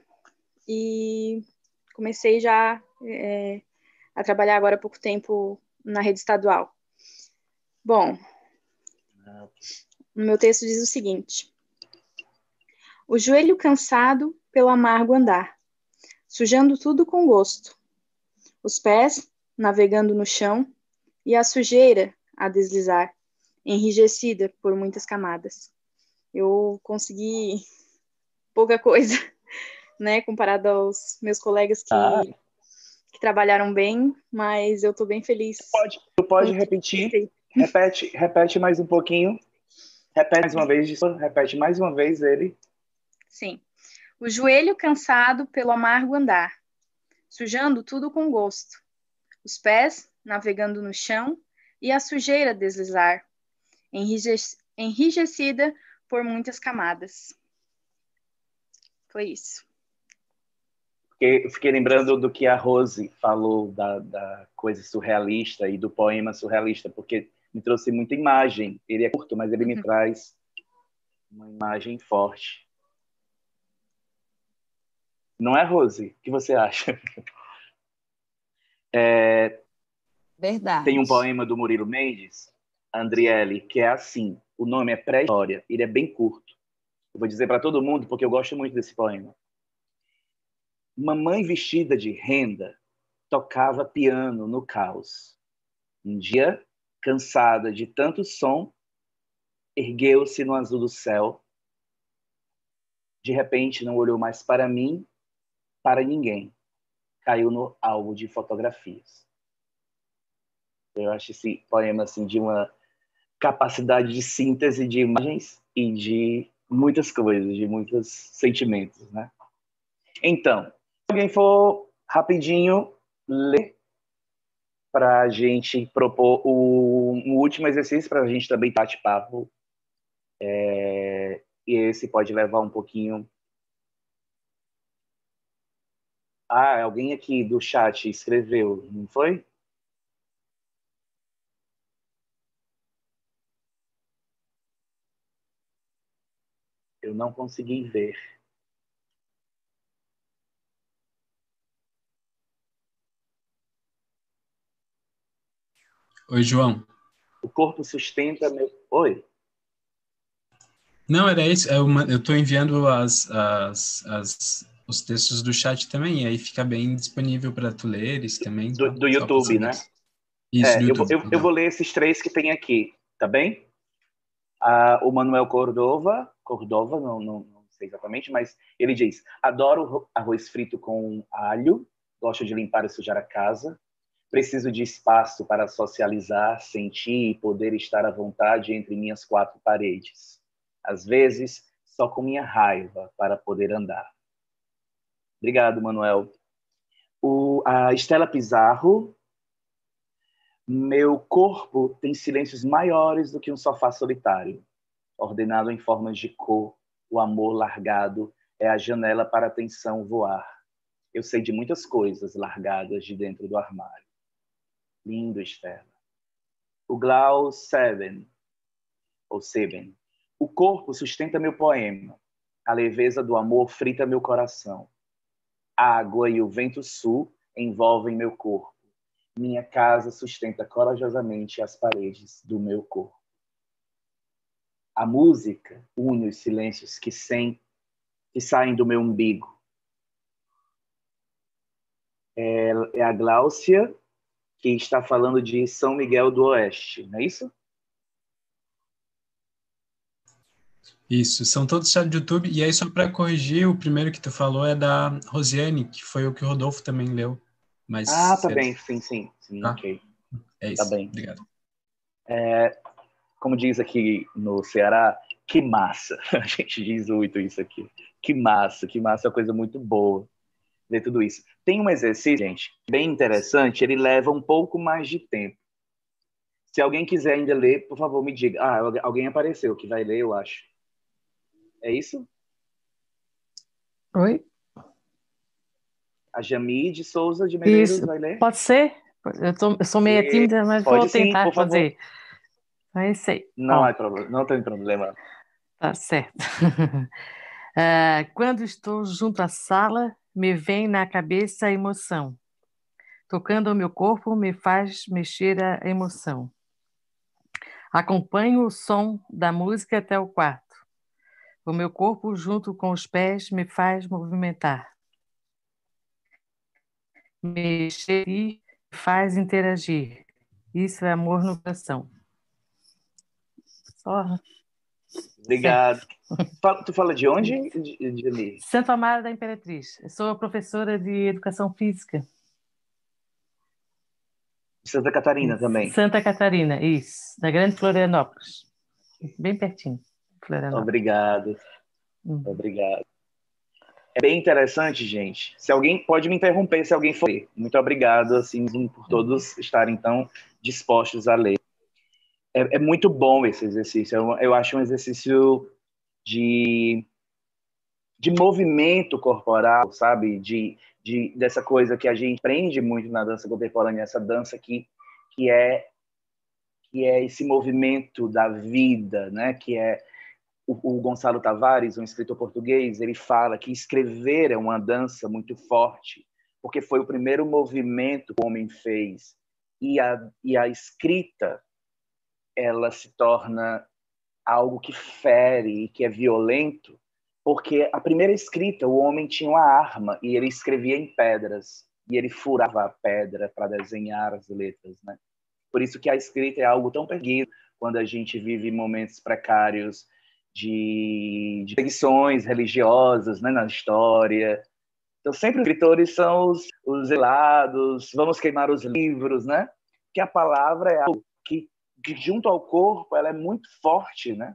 [SPEAKER 12] e comecei já é, a trabalhar agora há pouco tempo na rede estadual. Bom, no meu texto diz o seguinte: O joelho cansado pelo amargo andar, sujando tudo com gosto, os pés navegando no chão e a sujeira a deslizar, enrijecida por muitas camadas. Eu consegui pouca coisa, (laughs) né, comparado aos meus colegas que, ah. que trabalharam bem, mas eu estou bem feliz.
[SPEAKER 3] Pode, pode repetir, repete, repete mais um pouquinho, repete mais uma vez, repete mais uma vez ele.
[SPEAKER 12] Sim. O joelho cansado pelo amargo andar, sujando tudo com gosto, os pés navegando no chão e a sujeira deslizar, enrijecida por muitas camadas. Foi isso.
[SPEAKER 3] Fiquei, fiquei lembrando do que a Rose falou da, da coisa surrealista e do poema surrealista, porque me trouxe muita imagem. Ele é curto, mas ele me uhum. traz uma imagem forte. Não é, Rose? O que você acha? (laughs) É,
[SPEAKER 6] Verdade.
[SPEAKER 3] Tem um poema do Murilo Mendes, Andriele, que é assim: o nome é Pré-História. Ele é bem curto. Eu vou dizer para todo mundo porque eu gosto muito desse poema. Mamãe vestida de renda tocava piano no caos. Um dia, cansada de tanto som, ergueu-se no azul do céu. De repente, não olhou mais para mim, para ninguém. Caiu no álbum de fotografias. Eu acho esse poema assim de uma capacidade de síntese de imagens e de muitas coisas, de muitos sentimentos, né? Então, se alguém for rapidinho ler para a gente propor o, um último exercício para a gente também bate-papo. É, e esse pode levar um pouquinho. Ah, alguém aqui do chat escreveu, não foi? Eu não consegui ver.
[SPEAKER 13] Oi, João.
[SPEAKER 3] O corpo sustenta meu. Oi.
[SPEAKER 13] Não, era isso. Eu estou enviando as, as, as, os textos do chat também, e aí fica bem disponível para tu leres também.
[SPEAKER 3] Do, do YouTube, né? Isso, é, do YouTube, eu, eu, eu, vou ler esses três que tem aqui, tá bem? Ah, o Manuel Cordova, Cordova, não, não, não sei exatamente, mas ele diz: adoro arroz frito com alho, gosto de limpar e sujar a casa, Preciso de espaço para socializar, sentir e poder estar à vontade entre minhas quatro paredes. Às vezes, só com minha raiva para poder andar. Obrigado, Manuel. O, a Estela Pizarro. Meu corpo tem silêncios maiores do que um sofá solitário, ordenado em formas de cor. O amor largado é a janela para a tensão voar. Eu sei de muitas coisas largadas de dentro do armário. Lindo, Estela. O Glau Seven, ou Seven. O corpo sustenta meu poema. A leveza do amor frita meu coração. A água e o vento sul envolvem meu corpo. Minha casa sustenta corajosamente as paredes do meu corpo. A música une os silêncios que, sem, que saem do meu umbigo. É, é a Gláucia que está falando de São Miguel do Oeste, não é isso?
[SPEAKER 13] Isso, são todos chá do YouTube. E aí, só para corrigir, o primeiro que tu falou é da Rosiane, que foi o que o Rodolfo também leu. Mas
[SPEAKER 3] ah, tá bem, sim, sim. sim tá. ok.
[SPEAKER 13] É isso.
[SPEAKER 3] Tá bem.
[SPEAKER 13] Obrigado.
[SPEAKER 3] É, como diz aqui no Ceará, que massa. (laughs) A gente diz muito isso aqui. Que massa, que massa, é uma coisa muito boa ver tudo isso. Tem um exercício, gente, bem interessante, ele leva um pouco mais de tempo. Se alguém quiser ainda ler, por favor, me diga. Ah, alguém apareceu que vai ler, eu acho. É isso?
[SPEAKER 14] Oi?
[SPEAKER 3] A Jamie de Souza de Medeiros isso. vai ler?
[SPEAKER 14] Pode ser? Eu, tô, eu sou meio tímida, mas Pode vou tentar sim, fazer. É isso aí.
[SPEAKER 3] Não, Bom, problema, não tem problema.
[SPEAKER 14] Tá certo. uh, (laughs) quando estou junto à sala, me vem na cabeça a emoção. Tocando o meu corpo me faz mexer a emoção. Acompanho o som da música até o quarto. O meu corpo, junto com os pés, me faz movimentar. Mexer e faz interagir. Isso é amor no coração.
[SPEAKER 3] Só Obrigado. tu fala de onde, Jani?
[SPEAKER 14] Santo Amaro da Imperatriz. Eu sou professora de Educação Física.
[SPEAKER 3] Santa Catarina também.
[SPEAKER 14] Santa Catarina, isso. Da Grande Florianópolis. Bem pertinho. Florianópolis.
[SPEAKER 3] Obrigado. Hum. Obrigado. É bem interessante, gente. Se alguém pode me interromper se alguém for. Muito obrigado assim por todos estarem tão dispostos a ler é, é muito bom esse exercício. Eu, eu acho um exercício de, de movimento corporal, sabe? De, de, dessa coisa que a gente aprende muito na dança contemporânea, essa dança que, que é que é esse movimento da vida, né? Que é o, o, Gonçalo Tavares, um escritor português, ele fala que escrever é uma dança muito forte, porque foi o primeiro movimento que o homem fez e a, e a escrita ela se torna algo que fere e que é violento, porque a primeira escrita, o homem tinha uma arma e ele escrevia em pedras e ele furava a pedra para desenhar as letras, né? Por isso que a escrita é algo tão perdido quando a gente vive momentos precários de, de perseguições religiosas né, na história. Então, sempre os escritores são os, os zelados, vamos queimar os livros, né? Que a palavra é algo que que junto ao corpo ela é muito forte, né?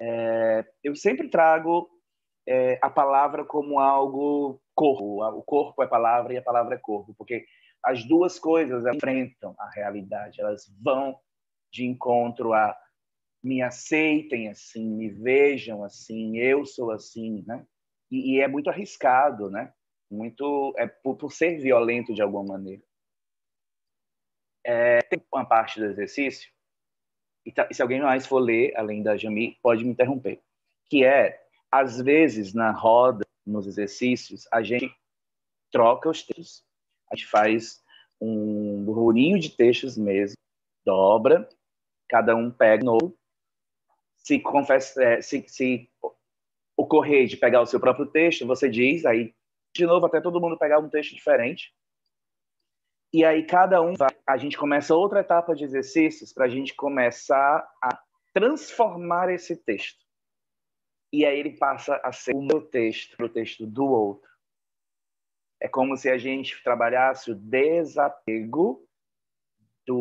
[SPEAKER 3] É, eu sempre trago é, a palavra como algo corpo. O corpo é palavra e a palavra é corpo, porque as duas coisas enfrentam a realidade, elas vão de encontro a me aceitem assim, me vejam assim, eu sou assim, né? E, e é muito arriscado, né? Muito é por, por ser violento de alguma maneira. É, tem uma parte do exercício e, tá, se alguém mais for ler, além da Jami, pode me interromper, que é às vezes na roda, nos exercícios, a gente troca os textos, a gente faz um burburinho de textos mesmo, dobra, cada um pega novo se, confessa, é, se, se ocorrer de pegar o seu próprio texto, você diz, aí, de novo, até todo mundo pegar um texto diferente. E aí, cada um vai. A gente começa outra etapa de exercícios para a gente começar a transformar esse texto. E aí ele passa a ser o meu texto, o texto do outro. É como se a gente trabalhasse o desapego do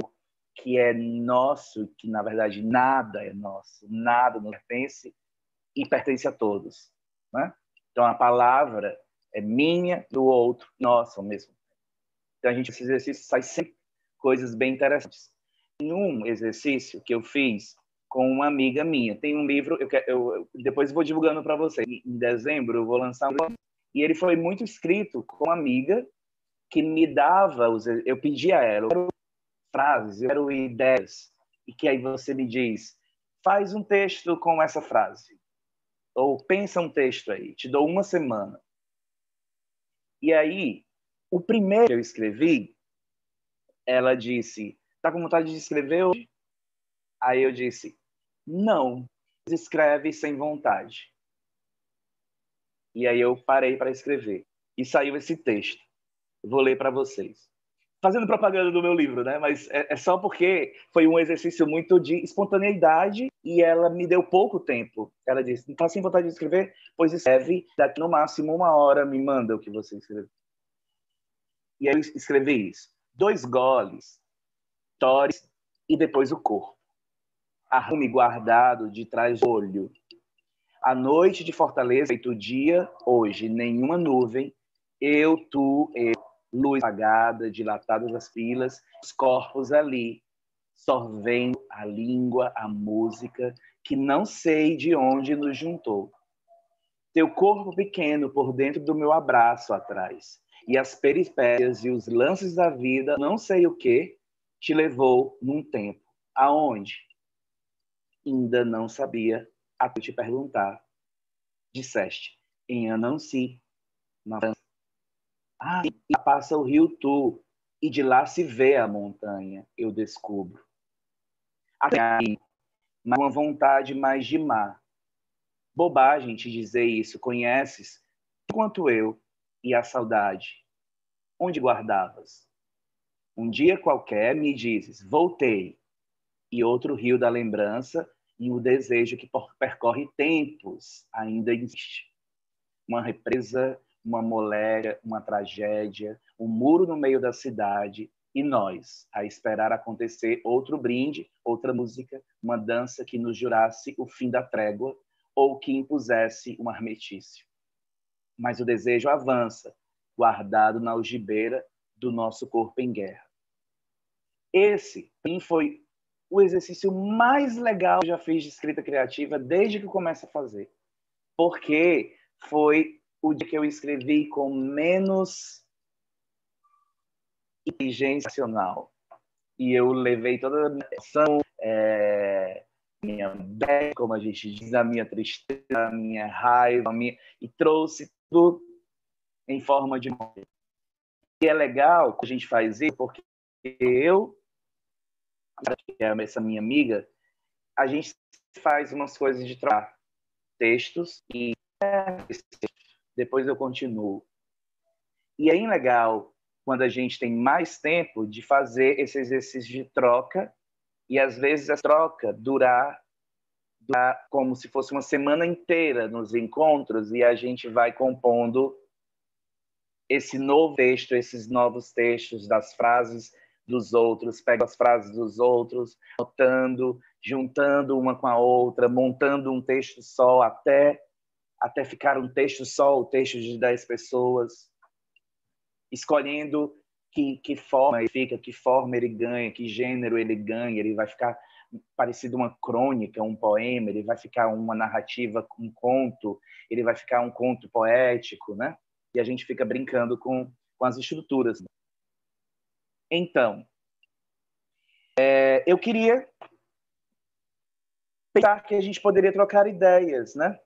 [SPEAKER 3] que é nosso, que na verdade nada é nosso, nada nos pertence e pertence a todos. Né? Então a palavra é minha, do outro, nossa ao mesmo tempo. Então a gente, esse exercício sai sempre coisas bem interessantes. Em um exercício que eu fiz com uma amiga minha, tem um livro, eu, eu depois vou divulgando para vocês. Em dezembro eu vou lançar um e ele foi muito escrito com uma amiga que me dava os eu pedi a ela frases, eu quero ideias. E que aí você me diz, faz um texto com essa frase. Ou pensa um texto aí, te dou uma semana. E aí, o primeiro que eu escrevi, ela disse, tá com vontade de escrever hoje? Aí eu disse, não, escreve sem vontade. E aí eu parei para escrever. E saiu esse texto. vou ler para vocês fazendo propaganda do meu livro, né? Mas é, é, só porque foi um exercício muito de espontaneidade e ela me deu pouco tempo. Ela disse: "Tá sem vontade de escrever? Pois escreve, daqui no máximo uma hora me manda o que você escreveu." E aí eu escrevi isso: dois goles, tores e depois o corpo. Arrume guardado de trás do olho. A noite de Fortaleza, feito dia, hoje, nenhuma nuvem, eu, tu, eu, luz apagada, dilatadas as filas, os corpos ali, sorvendo a língua, a música, que não sei de onde nos juntou. Teu corpo pequeno por dentro do meu abraço atrás, e as peripécias e os lances da vida, não sei o que, te levou num tempo. Aonde? Ainda não sabia até te perguntar. Disseste, em Anansi, na França. Ah, e passa o rio Tu, e de lá se vê a montanha, eu descubro. Até aí, uma vontade mais de mar. Bobagem te dizer isso, conheces, quanto eu, e a saudade. Onde guardavas? Um dia qualquer me dizes, voltei, e outro rio da lembrança e o desejo que percorre tempos ainda existe. Uma represa uma moléria, uma tragédia, um muro no meio da cidade e nós a esperar acontecer outro brinde, outra música, uma dança que nos jurasse o fim da trégua ou que impusesse um armetício. Mas o desejo avança, guardado na algibeira do nosso corpo em guerra. Esse, mim, foi o exercício mais legal que eu já fiz de escrita criativa desde que eu começo a fazer. Porque foi o dia que eu escrevi com menos inteligência racional. E eu levei toda a minha ação, é, minha como a gente diz, a minha tristeza, a minha raiva, a minha, e trouxe tudo em forma de E é legal que a gente faz isso, porque eu, essa minha amiga, a gente faz umas coisas de trabalho, textos e depois eu continuo. E é legal quando a gente tem mais tempo de fazer esse exercício de troca e às vezes a troca durar como se fosse uma semana inteira nos encontros e a gente vai compondo esse novo texto, esses novos textos das frases dos outros, pega as frases dos outros, notando, juntando uma com a outra, montando um texto só até até ficar um texto só, o texto de 10 pessoas, escolhendo que, que forma ele fica, que forma ele ganha, que gênero ele ganha, ele vai ficar parecido uma crônica, um poema, ele vai ficar uma narrativa, um conto, ele vai ficar um conto poético, né? E a gente fica brincando com, com as estruturas. Então, é, eu queria pensar que a gente poderia trocar ideias, né?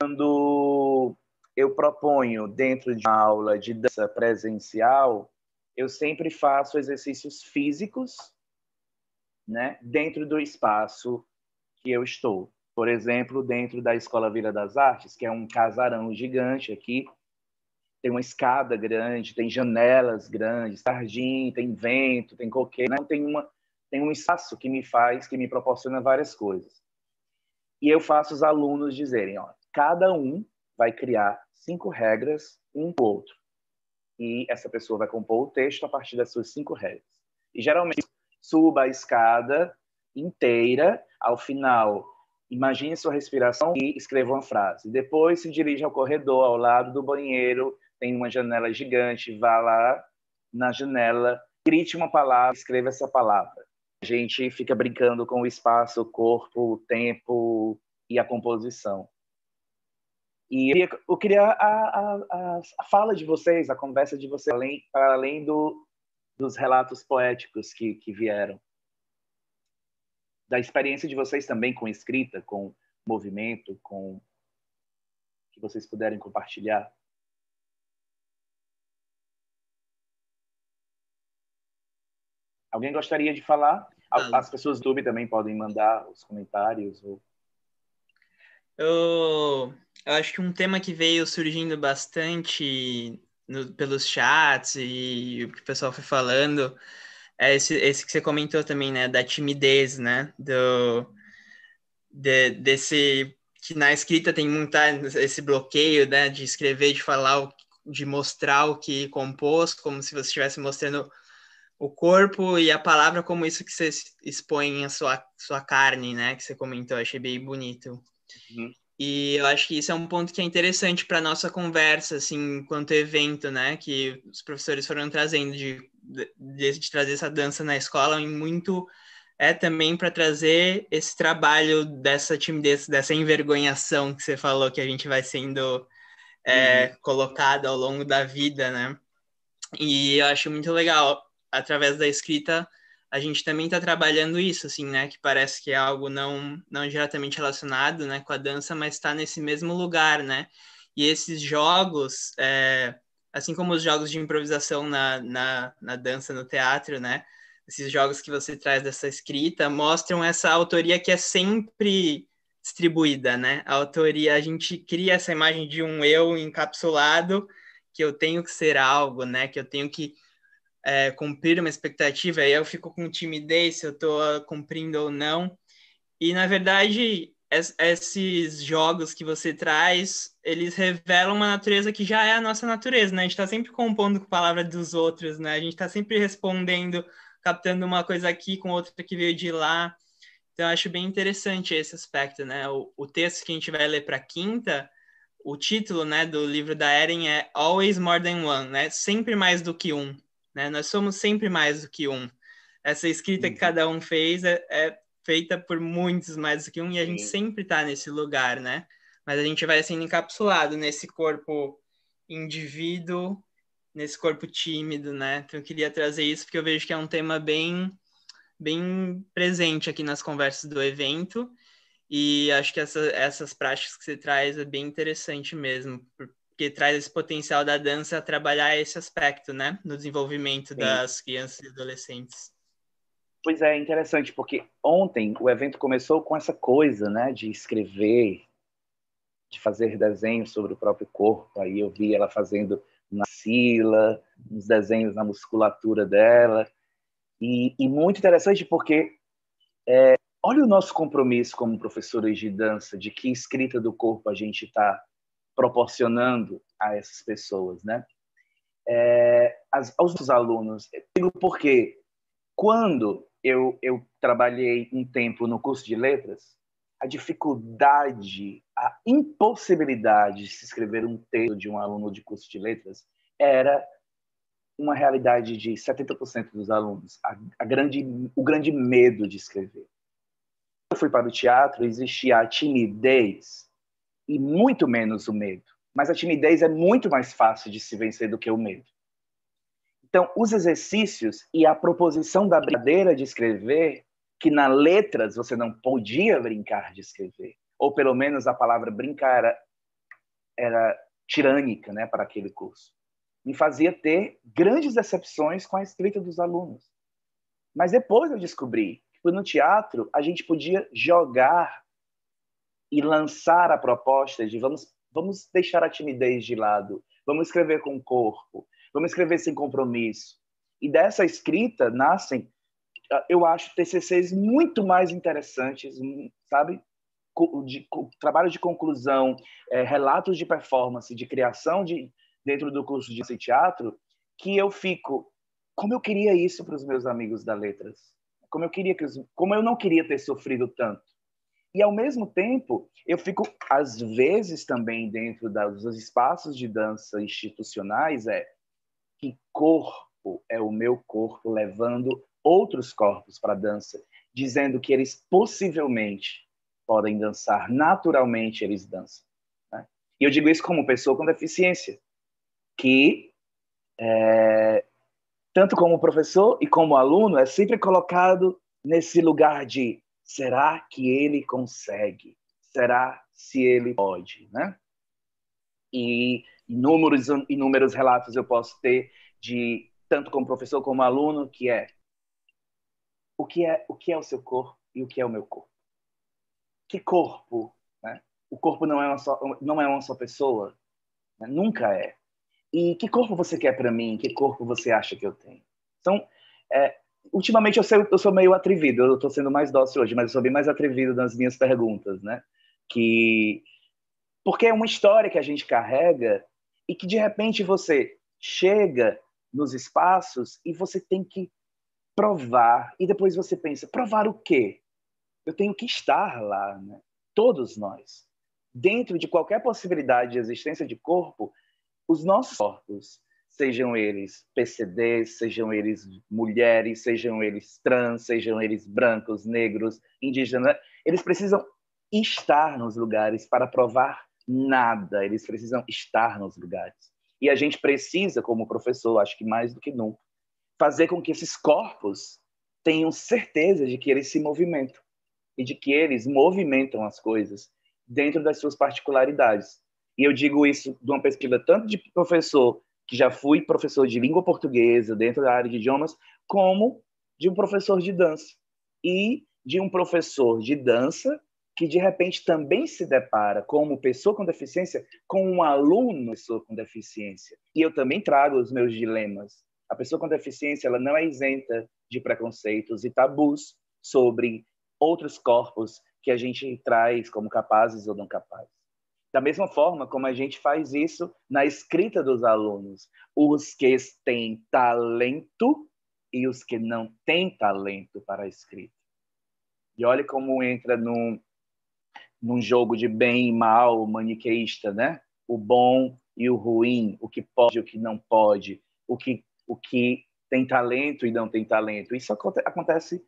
[SPEAKER 3] Quando eu proponho dentro de uma aula de dança presencial, eu sempre faço exercícios físicos, né, dentro do espaço que eu estou. Por exemplo, dentro da Escola Vila das Artes, que é um casarão gigante aqui, tem uma escada grande, tem janelas grandes, jardim, tem vento, tem coqueiro, não tem uma tem um espaço que me faz, que me proporciona várias coisas. E eu faço os alunos dizerem, ó, cada um vai criar cinco regras um para outro. E essa pessoa vai compor o texto a partir das suas cinco regras. E geralmente suba a escada inteira, ao final, imagine sua respiração e escreva uma frase. Depois se dirige ao corredor, ao lado do banheiro, tem uma janela gigante, vá lá na janela, grite uma palavra, escreva essa palavra. A gente fica brincando com o espaço, o corpo, o tempo e a composição. E eu queria a, a, a, fala de vocês, a conversa de vocês, além, para além do, dos relatos poéticos que, que vieram. Da experiência de vocês também com escrita, com movimento, com que vocês puderem compartilhar. Alguém gostaria de falar? As pessoas do YouTube também podem mandar os comentários. Ou...
[SPEAKER 2] Eu, eu acho que um tema que veio surgindo bastante no, pelos chats e o que o pessoal foi falando é esse, esse que você comentou também, né? Da timidez, né? Do, de, desse que na escrita tem muita esse bloqueio, né? De escrever, de falar, de mostrar o que compôs, como se você estivesse mostrando o corpo e a palavra como isso que você expõe a sua, sua carne, né? Que você comentou, achei bem bonito. Uhum. E eu acho que isso é um ponto que é interessante para nossa conversa, assim, enquanto evento, né? Que os professores foram trazendo de, de, de trazer essa dança na escola e muito é também para trazer esse trabalho dessa timidez, dessa envergonhação que você falou que a gente vai sendo é, uhum. colocado ao longo da vida, né? E eu acho muito legal, através da escrita, a gente também está trabalhando isso, assim, né? Que parece que é algo não, não diretamente relacionado, né, com a dança, mas está nesse mesmo lugar, né? E esses jogos, é, assim como os jogos de improvisação na, na, na dança, no teatro, né? Esses jogos que você traz dessa escrita mostram essa autoria que é sempre distribuída, né? A autoria, a gente cria essa imagem de um eu encapsulado, que eu tenho que ser algo, né? Que eu tenho que é, cumprir uma expectativa, aí eu fico com timidez se eu estou cumprindo ou não. E, na verdade, es, esses jogos que você traz, eles revelam uma natureza que já é a nossa natureza, né? A gente está sempre compondo com a palavra dos outros, né? A gente está sempre respondendo, captando uma coisa aqui com outra que veio de lá. Então, acho bem interessante esse aspecto, né? O, o texto que a gente vai ler para quinta, o título, né, do livro da Eren é Always More Than One, né? Sempre mais do que um. Né? Nós somos sempre mais do que um. Essa escrita que uhum. cada um fez é, é feita por muitos mais do que um e a gente sempre está nesse lugar, né? Mas a gente vai sendo encapsulado nesse corpo indivíduo, nesse corpo tímido, né? Então eu queria trazer isso porque eu vejo que é um tema bem bem presente aqui nas conversas do evento e acho que essa, essas práticas que você traz é bem interessante mesmo, que traz esse potencial da dança a trabalhar esse aspecto, né, no desenvolvimento Sim. das crianças e adolescentes.
[SPEAKER 3] Pois é, interessante, porque ontem o evento começou com essa coisa, né, de escrever, de fazer desenhos sobre o próprio corpo. Aí eu vi ela fazendo na sila, uns desenhos na musculatura dela. E, e muito interessante porque é, olha o nosso compromisso como professores de dança, de que escrita do corpo a gente está proporcionando a essas pessoas, né? É, as, aos alunos, digo porque quando eu, eu trabalhei um tempo no curso de letras, a dificuldade, a impossibilidade de se escrever um texto de um aluno de curso de letras era uma realidade de 70% dos alunos, a, a, grande, o grande medo de escrever. Eu fui para o teatro, existia a timidez e muito menos o medo. Mas a timidez é muito mais fácil de se vencer do que o medo. Então, os exercícios e a proposição da brincadeira de escrever, que na letras você não podia brincar de escrever, ou pelo menos a palavra brincar era, era tirânica né, para aquele curso me fazia ter grandes decepções com a escrita dos alunos. Mas depois eu descobri que no teatro a gente podia jogar e lançar a proposta de vamos, vamos deixar a timidez de lado, vamos escrever com o corpo, vamos escrever sem compromisso. E dessa escrita nascem, eu acho, TCCs muito mais interessantes, sabe? De, trabalhos de conclusão, é, relatos de performance, de criação de, dentro do curso de teatro que eu fico como eu queria isso para os meus amigos da letras como eu queria que os, como eu não queria ter sofrido tanto e ao mesmo tempo eu fico às vezes também dentro dos espaços de dança institucionais é que corpo é o meu corpo levando outros corpos para a dança dizendo que eles possivelmente podem dançar naturalmente eles dançam né? e eu digo isso como pessoa com deficiência que, é, tanto como professor e como aluno, é sempre colocado nesse lugar de será que ele consegue? Será se ele pode, né? E inúmeros, inúmeros relatos eu posso ter de tanto como professor como aluno que é o que é o que é o seu corpo e o que é o meu corpo. Que corpo, né? O corpo não é uma só não é uma só pessoa, né? nunca é. E que corpo você quer para mim? Que corpo você acha que eu tenho? Então, é, ultimamente eu sou, eu sou meio atrevido. Eu estou sendo mais dócil hoje, mas eu sou bem mais atrevido nas minhas perguntas, né? Que porque é uma história que a gente carrega e que de repente você chega nos espaços e você tem que provar e depois você pensa provar o quê? Eu tenho que estar lá, né? Todos nós, dentro de qualquer possibilidade de existência de corpo, os nossos corpos, sejam eles PCDs, sejam eles mulheres, sejam eles trans, sejam eles brancos, negros, indígenas, eles precisam estar nos lugares para provar nada, eles precisam estar nos lugares. E a gente precisa, como professor, acho que mais do que nunca, fazer com que esses corpos tenham certeza de que eles se movimentam e de que eles movimentam as coisas dentro das suas particularidades. E eu digo isso de uma perspectiva tanto de professor, que já fui professor de língua portuguesa dentro da área de idiomas, como de um professor de dança. E de um professor de dança que de repente também se depara como pessoa com deficiência com um aluno pessoa com deficiência. E eu também trago os meus dilemas. A pessoa com deficiência ela não é isenta de preconceitos e tabus sobre outros corpos que a gente traz como capazes ou não capazes. Da mesma forma como a gente faz isso na escrita dos alunos, os que têm talento e os que não têm talento para a escrita. E olha como entra num, num jogo de bem e mal maniqueísta, né? O bom e o ruim, o que pode e o que não pode, o que, o que tem talento e não tem talento. Isso acontece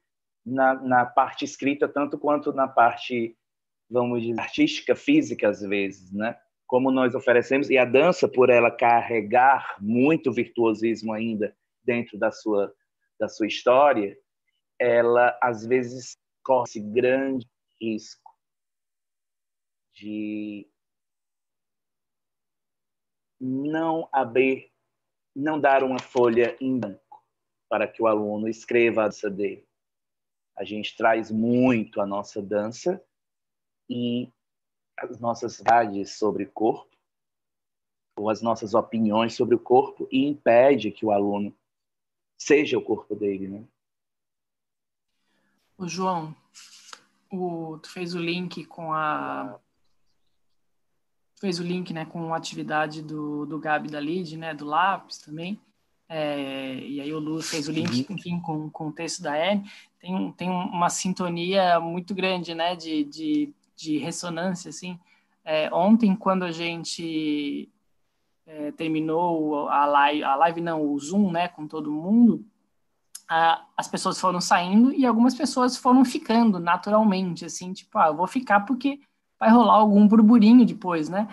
[SPEAKER 3] na, na parte escrita tanto quanto na parte vamos dizer, artística, física às vezes, né? Como nós oferecemos e a dança por ela carregar muito virtuosismo ainda dentro da sua da sua história, ela às vezes corre grande risco de não abrir, não dar uma folha em branco para que o aluno escreva a dança dele. A gente traz muito a nossa dança e as nossas verdades sobre o corpo, ou as nossas opiniões sobre o corpo, e impede que o aluno seja o corpo dele, né?
[SPEAKER 1] O João, o, tu fez o link com a fez o link, né, com a atividade do, do Gabi da Lid, né, do lápis também. É, e aí o Lu fez o link, uhum. enfim, com, com o texto da Anne. Tem, tem uma sintonia muito grande, né, de, de de ressonância, assim. É, ontem, quando a gente é, terminou a live, a live não, o Zoom, né, com todo mundo, a, as pessoas foram saindo e algumas pessoas foram ficando naturalmente, assim, tipo, ah, eu vou ficar porque vai rolar algum burburinho depois, né?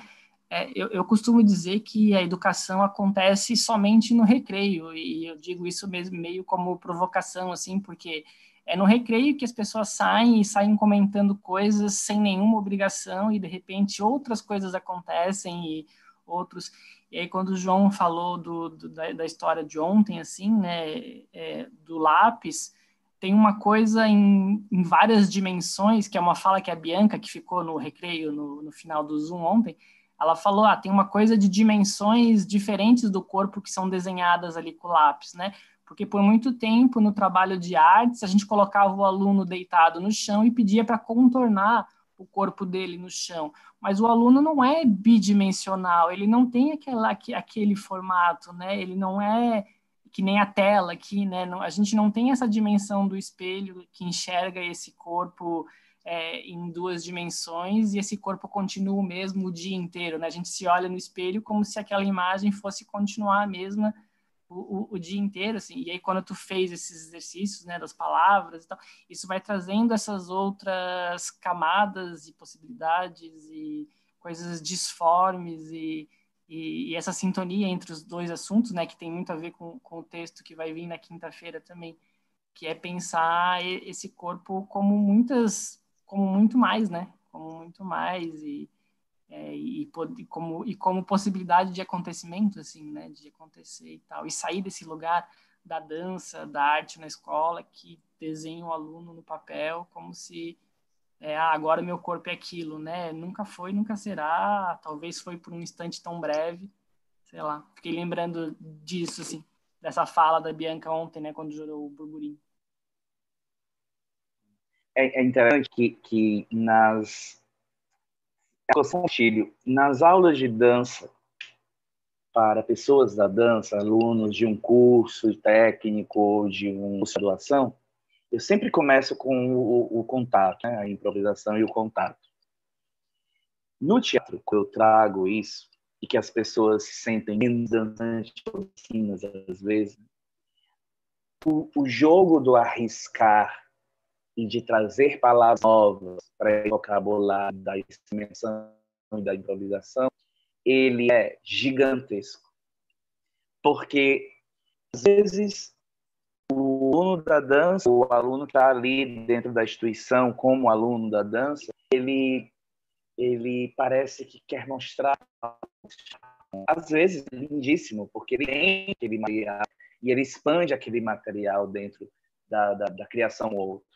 [SPEAKER 1] É, eu, eu, costumo dizer que a educação acontece somente no recreio, e eu digo isso mesmo meio como provocação, assim, porque é no recreio que as pessoas saem e saem comentando coisas sem nenhuma obrigação, e de repente outras coisas acontecem e outros. E aí, quando o João falou do, do da, da, história de ontem, assim, né, é, do lápis, tem uma coisa em, em, várias dimensões, que é uma fala que a Bianca, que ficou no recreio no, no final do Zoom ontem, ela falou, ah, tem uma coisa de dimensões diferentes do corpo que são desenhadas ali com lápis, né? Porque por muito tempo no trabalho de artes a gente colocava o aluno deitado no chão e pedia para contornar o corpo dele no chão. Mas o aluno não é bidimensional, ele não tem aquela, aquele formato, né? Ele não é que nem a tela aqui, né? a gente não tem essa dimensão do espelho que enxerga esse corpo é, em duas dimensões e esse corpo continua o mesmo o dia inteiro, né? A gente se olha no espelho como se aquela imagem fosse continuar a mesma o, o, dia inteiro, assim. E aí quando tu fez esses exercícios, né, das palavras e tal, isso vai trazendo essas outras camadas e possibilidades e coisas disformes e, e, e essa sintonia entre os dois assuntos, né, que tem muito a ver com, com o texto que vai vir na quinta-feira também, que é pensar esse corpo como muitas como muito mais, né? Como muito mais e, é, e, e, como, e como possibilidade de acontecimento, assim, né? De acontecer e tal. E sair desse lugar da dança, da arte na escola, que desenha o aluno no papel como se é, ah, agora meu corpo é aquilo, né? Nunca foi, nunca será. Talvez foi por um instante tão breve, sei lá. Fiquei lembrando disso, assim, dessa fala da Bianca ontem, né? Quando jurou o burburinho
[SPEAKER 3] é, é interessante que, que nas nas aulas de dança para pessoas da dança, alunos de um curso técnico, de uma graduação, eu sempre começo com o, o contato, né? a improvisação e o contato. No teatro, eu trago isso e que as pessoas se sentem menos dançantes, às vezes, o, o jogo do arriscar e de trazer palavras novas para o vocabulário da expressão e da improvisação, ele é gigantesco. Porque, às vezes, o aluno da dança, o aluno que está ali dentro da instituição como aluno da dança, ele, ele parece que quer mostrar, às vezes, lindíssimo, porque ele tem aquele material e ele expande aquele material dentro da, da, da criação outro.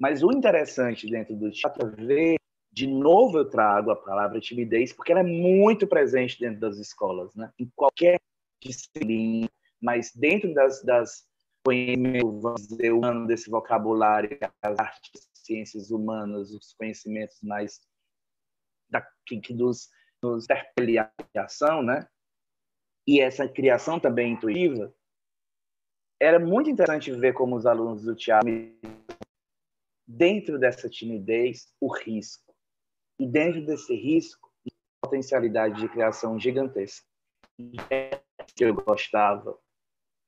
[SPEAKER 3] Mas o interessante dentro do teatro é ver, de novo eu trago a palavra timidez, porque ela é muito presente dentro das escolas, né? em qualquer disciplina, mas dentro das, das conhecimentos, vamos dizer, desse vocabulário, as artes, ciências humanas, os conhecimentos mais da, que, que nos, nos ação, né? E essa criação também intuitiva, era muito interessante ver como os alunos do teatro dentro dessa timidez, o risco. E dentro desse risco, potencialidade de criação gigantesca. Que eu gostava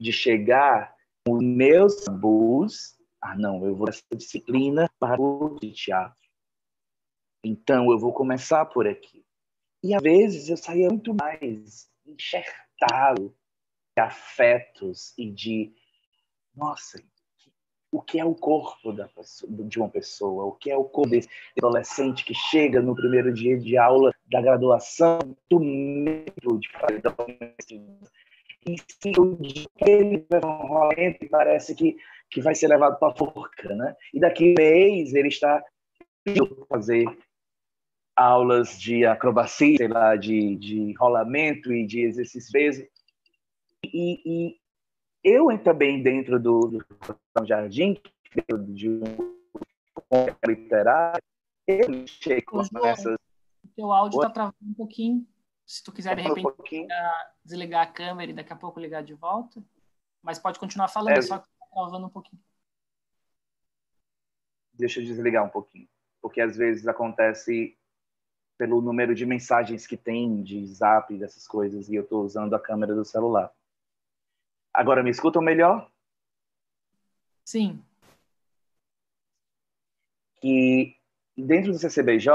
[SPEAKER 3] de chegar os meus tabus. Ah, não, eu vou essa disciplina para o teatro. Então, eu vou começar por aqui. E às vezes eu saía muito mais enxertado de afetos e de, nossa, o que é o corpo da, de uma pessoa, o que é o corpo desse adolescente que chega no primeiro dia de aula da graduação, do medo de fazer e se o dia que ele vai parece que, que vai ser levado para a forca, né? E daqui a mês ele está fazer aulas de acrobacia, sei lá, de, de rolamento e de exercício peso. E, e, eu também dentro do, do Jardim, de um literário, eu cheguei com essas...
[SPEAKER 1] O teu áudio está travando um pouquinho. Se tu quiser, de repente, um desligar a câmera e daqui a pouco ligar de volta. Mas pode continuar falando, é, só que está travando um pouquinho.
[SPEAKER 3] Deixa eu desligar um pouquinho. Porque às vezes acontece pelo número de mensagens que tem de zap, dessas coisas, e eu estou usando a câmera do celular. Agora me escutam melhor?
[SPEAKER 1] Sim.
[SPEAKER 3] Que dentro do CCBJ,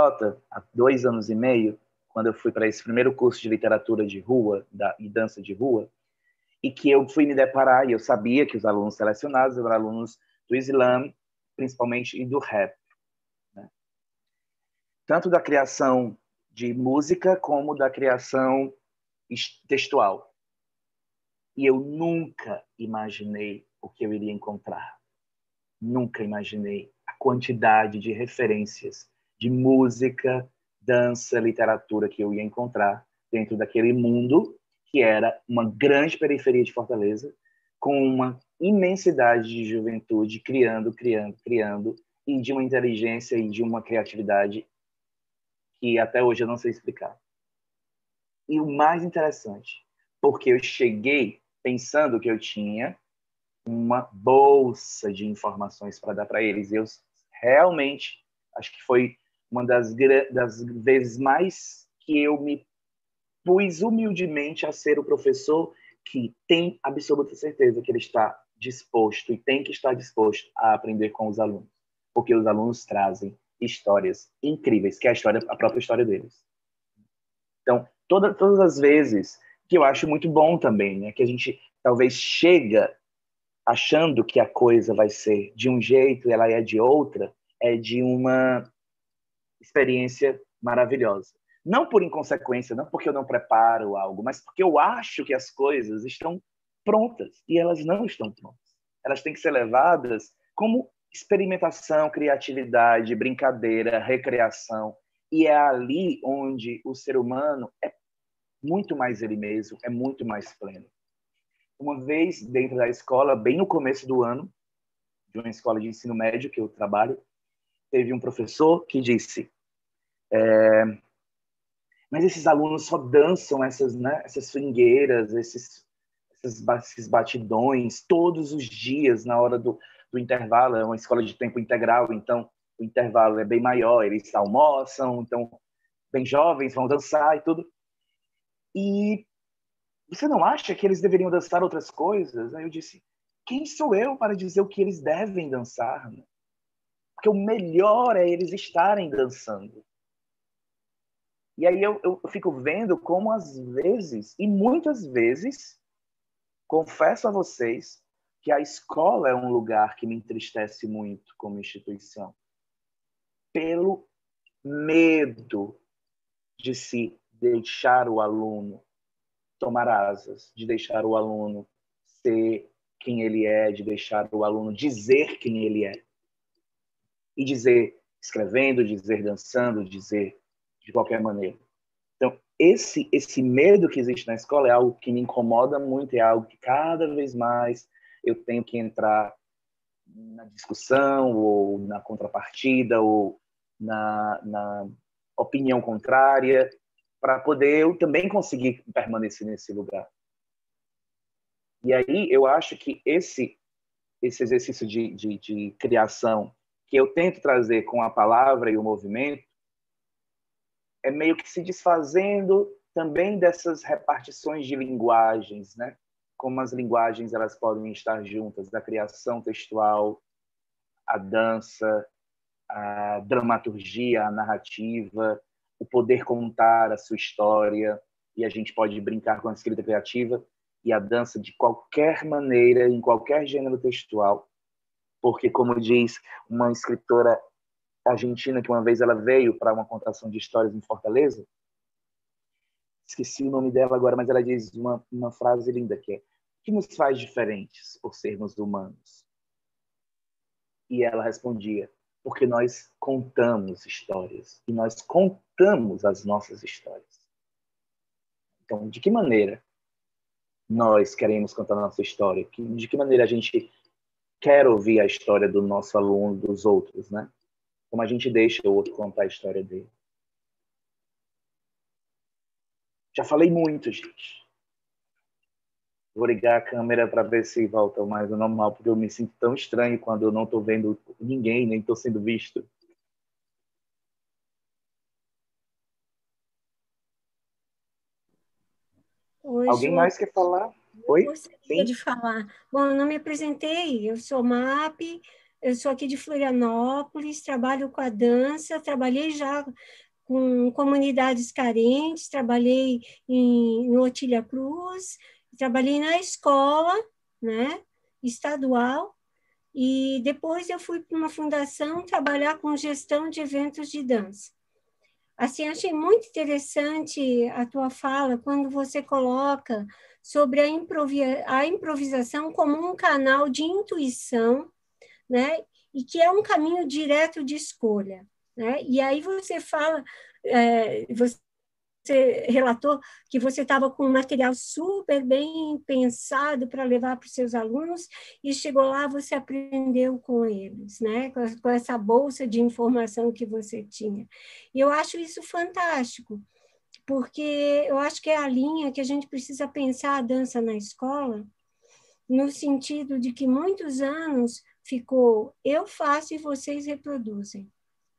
[SPEAKER 3] há dois anos e meio, quando eu fui para esse primeiro curso de literatura de rua da, e dança de rua, e que eu fui me deparar, e eu sabia que os alunos selecionados eram alunos do Islã, principalmente, e do rap. Né? Tanto da criação de música como da criação textual. E eu nunca imaginei o que eu iria encontrar. Nunca imaginei a quantidade de referências de música, dança, literatura que eu ia encontrar dentro daquele mundo que era uma grande periferia de Fortaleza, com uma imensidade de juventude criando, criando, criando, e de uma inteligência e de uma criatividade que até hoje eu não sei explicar. E o mais interessante, porque eu cheguei pensando que eu tinha uma bolsa de informações para dar para eles. Eu realmente acho que foi uma das, das vezes mais que eu me pus humildemente a ser o professor que tem absoluta certeza que ele está disposto e tem que estar disposto a aprender com os alunos, porque os alunos trazem histórias incríveis, que é a história, a própria história deles. Então, toda, todas as vezes que eu acho muito bom também, né, que a gente talvez chega achando que a coisa vai ser de um jeito e ela é de outra, é de uma experiência maravilhosa. Não por inconsequência, não porque eu não preparo algo, mas porque eu acho que as coisas estão prontas e elas não estão prontas. Elas têm que ser levadas como experimentação, criatividade, brincadeira, recreação. E é ali onde o ser humano é muito mais ele mesmo, é muito mais pleno. Uma vez dentro da escola, bem no começo do ano, de uma escola de ensino médio que eu trabalho, teve um professor que disse: é, mas esses alunos só dançam essas, né, essas swingueiras, esses, esses batidões todos os dias na hora do, do intervalo. É uma escola de tempo integral, então o intervalo é bem maior, eles almoçam, então bem jovens vão dançar e tudo. E você não acha que eles deveriam dançar outras coisas? Aí eu disse: quem sou eu para dizer o que eles devem dançar? Porque o melhor é eles estarem dançando. E aí eu, eu fico vendo como às vezes, e muitas vezes, confesso a vocês que a escola é um lugar que me entristece muito como instituição. Pelo medo de se deixar o aluno tomar asas, de deixar o aluno ser quem ele é, de deixar o aluno dizer quem ele é. E dizer escrevendo, dizer dançando, dizer de qualquer maneira. Então, esse, esse medo que existe na escola é algo que me incomoda muito, é algo que cada vez mais eu tenho que entrar na discussão, ou na contrapartida, ou na, na opinião contrária, para poder eu também conseguir permanecer nesse lugar. E aí eu acho que esse, esse exercício de, de, de criação que eu tento trazer com a palavra e o movimento, é meio que se desfazendo também dessas repartições de linguagens, né? Como as linguagens elas podem estar juntas, da criação textual, a dança, a dramaturgia, a narrativa, o poder contar a sua história, e a gente pode brincar com a escrita criativa e a dança de qualquer maneira, em qualquer gênero textual, porque como diz uma escritora argentina que uma vez ela veio para uma contação de histórias em Fortaleza. Esqueci o nome dela agora, mas ela diz uma, uma frase linda que é: "O que nos faz diferentes por sermos humanos?" E ela respondia: "Porque nós contamos histórias e nós contamos as nossas histórias." Então, de que maneira nós queremos contar a nossa história? De que maneira a gente quer ouvir a história do nosso aluno, dos outros, né? como a gente deixa o outro contar a história dele. Já falei muito, gente vou ligar a câmera para ver se volta mais ao normal, porque eu me sinto tão estranho quando eu não estou vendo ninguém, nem estou sendo visto. Oi, Alguém gente. mais quer falar? Oi?
[SPEAKER 11] Gostaria Sim? de falar. Bom, eu não me apresentei, eu sou MAP, eu sou aqui de Florianópolis, trabalho com a dança, trabalhei já com comunidades carentes, trabalhei em, em Otília Cruz, trabalhei na escola, né, estadual, e depois eu fui para uma fundação trabalhar com gestão de eventos de dança. Assim, achei muito interessante a tua fala quando você coloca sobre a, improvi a improvisação como um canal de intuição, né? E que é um caminho direto de escolha, né? E aí você fala, é, você você relatou que você estava com um material super bem pensado para levar para os seus alunos e chegou lá, você aprendeu com eles, né? Com, com essa bolsa de informação que você tinha. E eu acho isso fantástico, porque eu acho que é a linha que a gente precisa pensar a dança na escola, no sentido de que muitos anos ficou eu faço e vocês reproduzem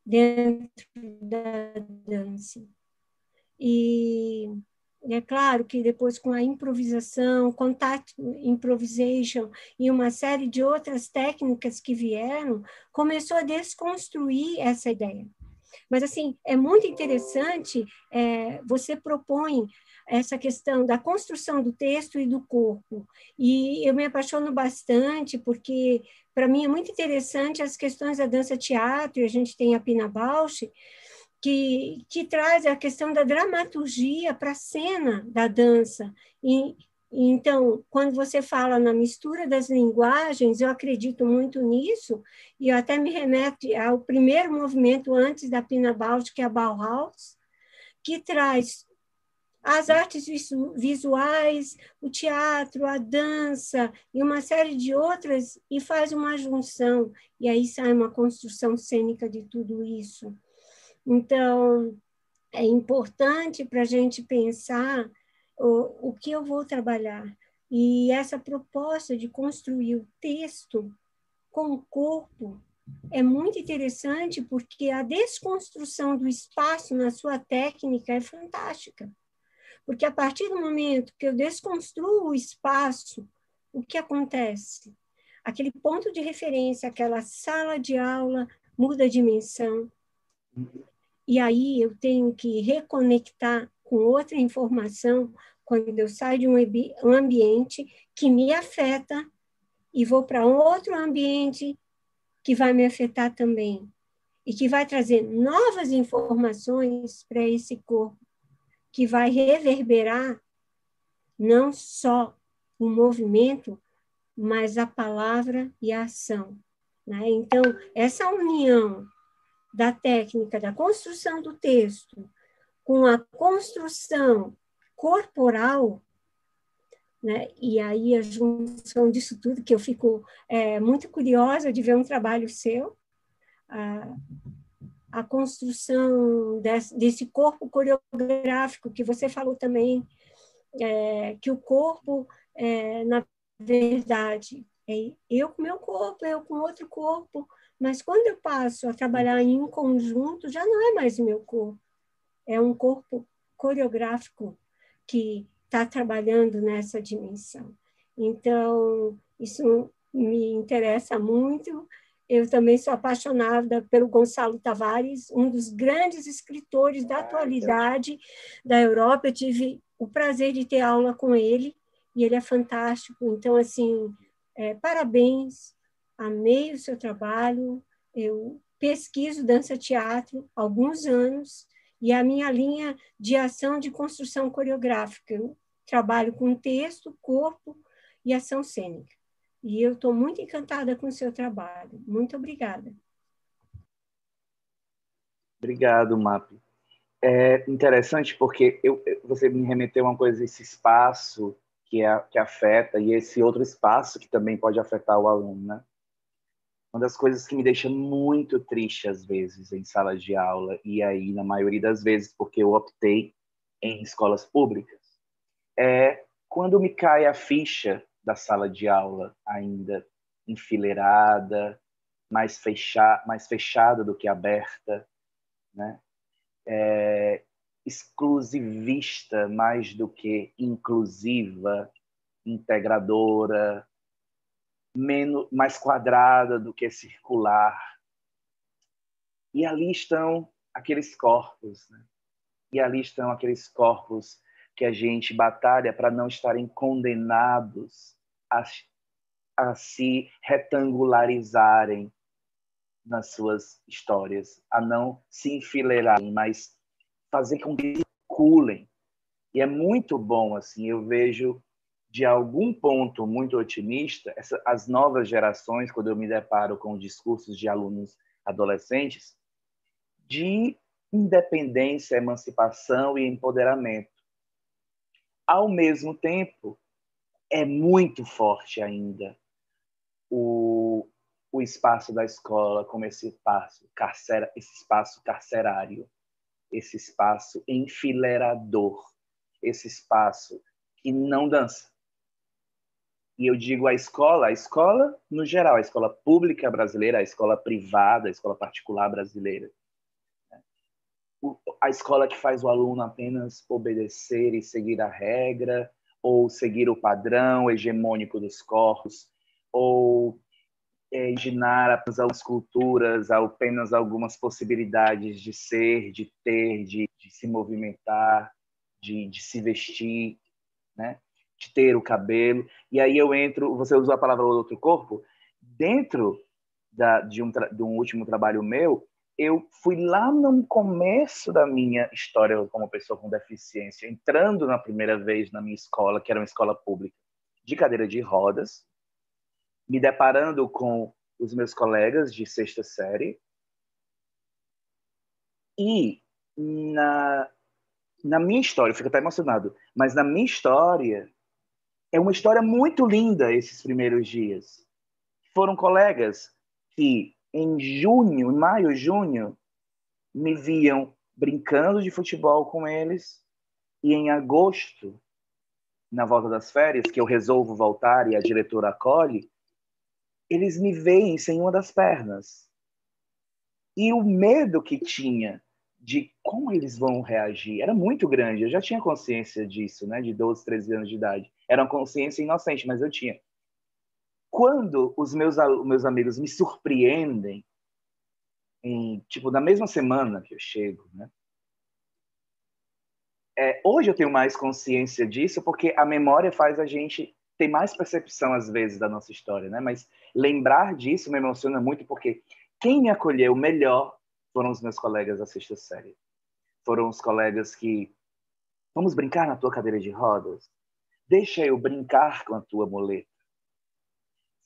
[SPEAKER 11] dentro da dança. E é claro que depois com a improvisação, contact improvisation e uma série de outras técnicas que vieram, começou a desconstruir essa ideia. Mas assim é muito interessante. É, você propõe essa questão da construção do texto e do corpo. E eu me apaixono bastante porque para mim é muito interessante as questões da dança teatro. A gente tem a Pina Bausch que, que traz a questão da dramaturgia para a cena da dança. E, então, quando você fala na mistura das linguagens, eu acredito muito nisso, e até me remete ao primeiro movimento antes da Pina Bausch, que é a Bauhaus, que traz as artes visuais, o teatro, a dança e uma série de outras, e faz uma junção, e aí sai uma construção cênica de tudo isso. Então, é importante para a gente pensar o, o que eu vou trabalhar. E essa proposta de construir o texto com o corpo é muito interessante porque a desconstrução do espaço na sua técnica é fantástica. Porque a partir do momento que eu desconstruo o espaço, o que acontece? Aquele ponto de referência, aquela sala de aula muda a dimensão. E aí eu tenho que reconectar com outra informação quando eu saio de um ambiente que me afeta e vou para outro ambiente que vai me afetar também e que vai trazer novas informações para esse corpo, que vai reverberar não só o movimento, mas a palavra e a ação. Né? Então, essa união da técnica da construção do texto com a construção corporal, né? e aí a junção disso tudo, que eu fico é, muito curiosa de ver um trabalho seu, a, a construção desse, desse, corpo coreográfico que você falou também, é, que o corpo, é, na verdade, é eu com meu corpo, eu com outro corpo, mas quando eu passo a trabalhar em conjunto, já não é mais o meu corpo. É um corpo coreográfico que está trabalhando nessa dimensão. Então, isso me interessa muito. Eu também sou apaixonada pelo Gonçalo Tavares, um dos grandes escritores da atualidade da Europa. Eu tive o prazer de ter aula com ele e ele é fantástico. Então, assim, é, parabéns amei o seu trabalho, eu pesquiso dança-teatro há alguns anos, e a minha linha de ação de construção coreográfica. Eu trabalho com texto, corpo e ação cênica. E eu estou muito encantada com o seu trabalho. Muito obrigada.
[SPEAKER 3] Obrigado, MAP. É interessante porque eu, você me remeteu a uma coisa, esse espaço que, é, que afeta e esse outro espaço que também pode afetar o aluno, né? Uma das coisas que me deixa muito triste às vezes em salas de aula e aí na maioria das vezes porque eu optei em escolas públicas é quando me cai a ficha da sala de aula ainda enfileirada mais fechada mais fechada do que aberta né? É, exclusivista mais do que inclusiva, integradora, menos, mais quadrada do que circular. E ali estão aqueles corpos, né? e ali estão aqueles corpos que a gente batalha para não estarem condenados a, a se retangularizarem nas suas histórias, a não se enfileirarem, mas fazer com que circulem. E é muito bom, assim, eu vejo de algum ponto muito otimista, essa, as novas gerações, quando eu me deparo com discursos de alunos adolescentes, de independência, emancipação e empoderamento. Ao mesmo tempo, é muito forte ainda o, o espaço da escola como esse espaço, carcera, esse espaço carcerário, esse espaço enfileirador, esse espaço que não dança. E eu digo a escola, a escola no geral, a escola pública brasileira, a escola privada, a escola particular brasileira. A escola que faz o aluno apenas obedecer e seguir a regra, ou seguir o padrão hegemônico dos corpos, ou é, imaginar apenas culturas, apenas algumas possibilidades de ser, de ter, de, de se movimentar, de, de, se vestir, né? De ter o cabelo. E aí eu entro, você usou a palavra outro corpo, dentro da, de, um, de um último trabalho meu, eu fui lá no começo da minha história como pessoa com deficiência, entrando na primeira vez na minha escola, que era uma escola pública, de cadeira de rodas, me deparando com os meus colegas de sexta série. E na, na minha história, eu fico até emocionado, mas na minha história, é uma história muito linda esses primeiros dias. Foram colegas que em junho, maio, junho, me viam brincando de futebol com eles e em agosto, na volta das férias, que eu resolvo voltar e a diretora acolhe, eles me veem sem uma das pernas. E o medo que tinha de como eles vão reagir era muito grande. Eu já tinha consciência disso, né, de 12, 13 anos de idade. Era uma consciência inocente, mas eu tinha. Quando os meus, meus amigos me surpreendem, em, tipo, na mesma semana que eu chego, né? É, hoje eu tenho mais consciência disso porque a memória faz a gente ter mais percepção às vezes da nossa história, né? Mas lembrar disso me emociona muito porque quem me acolheu melhor foram os meus colegas da sexta série. Foram os colegas que vamos brincar na tua cadeira de rodas. Deixa eu brincar com a tua muleta.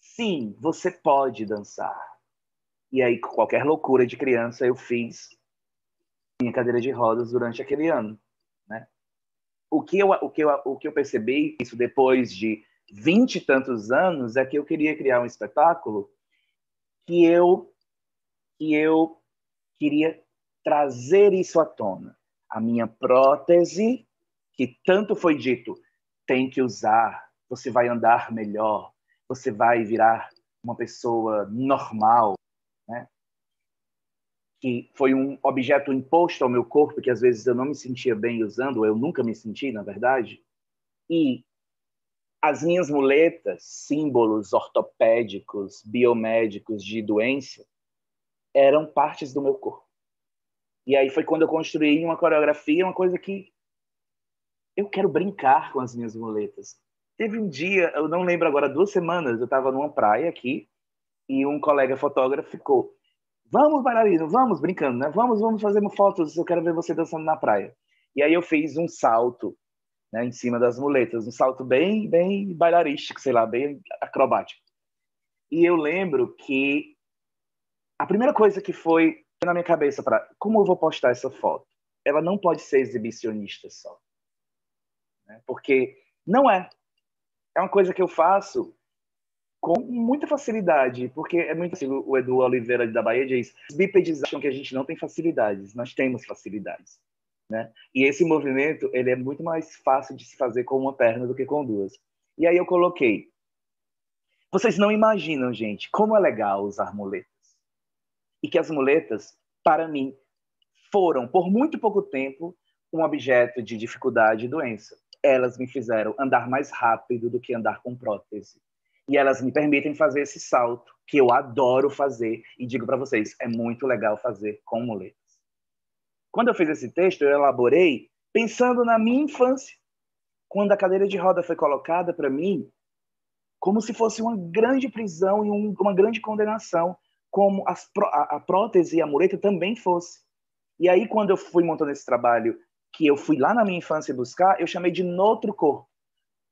[SPEAKER 3] Sim, você pode dançar. E aí, qualquer loucura de criança, eu fiz minha cadeira de rodas durante aquele ano, né? O que eu, o que eu, o que eu percebi, isso depois de vinte e tantos anos é que eu queria criar um espetáculo que eu que eu queria trazer isso à tona. A minha prótese, que tanto foi dito, tem que usar, você vai andar melhor, você vai virar uma pessoa normal, né? Que foi um objeto imposto ao meu corpo que às vezes eu não me sentia bem usando, eu nunca me senti, na verdade. E as minhas muletas, símbolos ortopédicos, biomédicos de doença, eram partes do meu corpo. E aí foi quando eu construí uma coreografia, uma coisa que eu quero brincar com as minhas muletas. Teve um dia, eu não lembro agora, duas semanas, eu estava numa praia aqui e um colega fotógrafo ficou: "Vamos, bailarino, vamos brincando, né? Vamos, vamos fazer fotos, eu quero ver você dançando na praia". E aí eu fiz um salto né, em cima das muletas, um salto bem, bem bailarístico, sei lá, bem acrobático. E eu lembro que a primeira coisa que foi na minha cabeça para como eu vou postar essa foto, ela não pode ser exibicionista só, né? porque não é. É uma coisa que eu faço com muita facilidade, porque é muito assim, o Edu Oliveira da Bahia diz, os bípedes acham que a gente não tem facilidades, nós temos facilidades. Né? E esse movimento ele é muito mais fácil de se fazer com uma perna do que com duas. E aí eu coloquei. Vocês não imaginam, gente, como é legal usar muletas. E que as muletas, para mim, foram, por muito pouco tempo, um objeto de dificuldade e doença. Elas me fizeram andar mais rápido do que andar com prótese. E elas me permitem fazer esse salto, que eu adoro fazer, e digo para vocês, é muito legal fazer com muletas. Quando eu fiz esse texto, eu elaborei pensando na minha infância, quando a cadeira de roda foi colocada para mim, como se fosse uma grande prisão e um, uma grande condenação, como as, a, a prótese e a mureta também fosse. E aí, quando eu fui montando esse trabalho, que eu fui lá na minha infância buscar, eu chamei de Notro Corpo.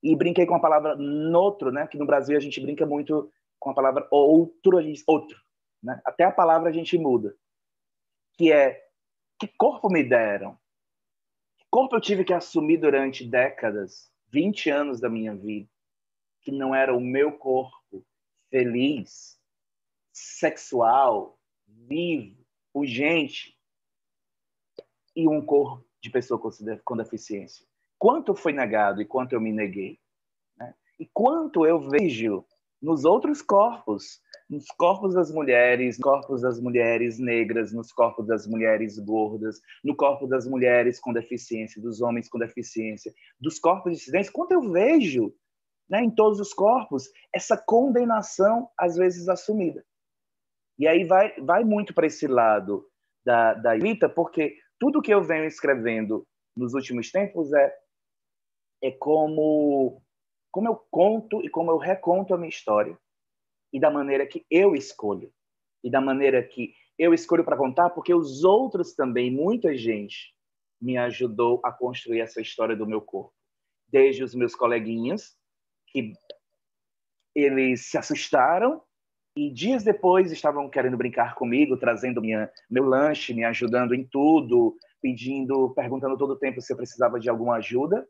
[SPEAKER 3] E brinquei com a palavra notro, né? Que no Brasil a gente brinca muito com a palavra outro, a gente outro, né? Até a palavra a gente muda. Que é que corpo me deram? Que corpo eu tive que assumir durante décadas, 20 anos da minha vida, que não era o meu corpo feliz, sexual, vivo, urgente, e um corpo de pessoa com deficiência. Quanto foi negado e quanto eu me neguei. Né? E quanto eu vejo nos outros corpos, nos corpos das mulheres, corpos das mulheres negras, nos corpos das mulheres gordas, no corpo das mulheres com deficiência, dos homens com deficiência, dos corpos dissidentes, quanto eu vejo né, em todos os corpos essa condenação, às vezes, assumida. E aí vai, vai muito para esse lado da, da Rita, porque tudo que eu venho escrevendo nos últimos tempos é é como como eu conto e como eu reconto a minha história. E da maneira que eu escolho. E da maneira que eu escolho para contar, porque os outros também, muita gente me ajudou a construir essa história do meu corpo, desde os meus coleguinhas que eles se assustaram e dias depois estavam querendo brincar comigo, trazendo minha, meu lanche, me ajudando em tudo, pedindo, perguntando todo o tempo se eu precisava de alguma ajuda.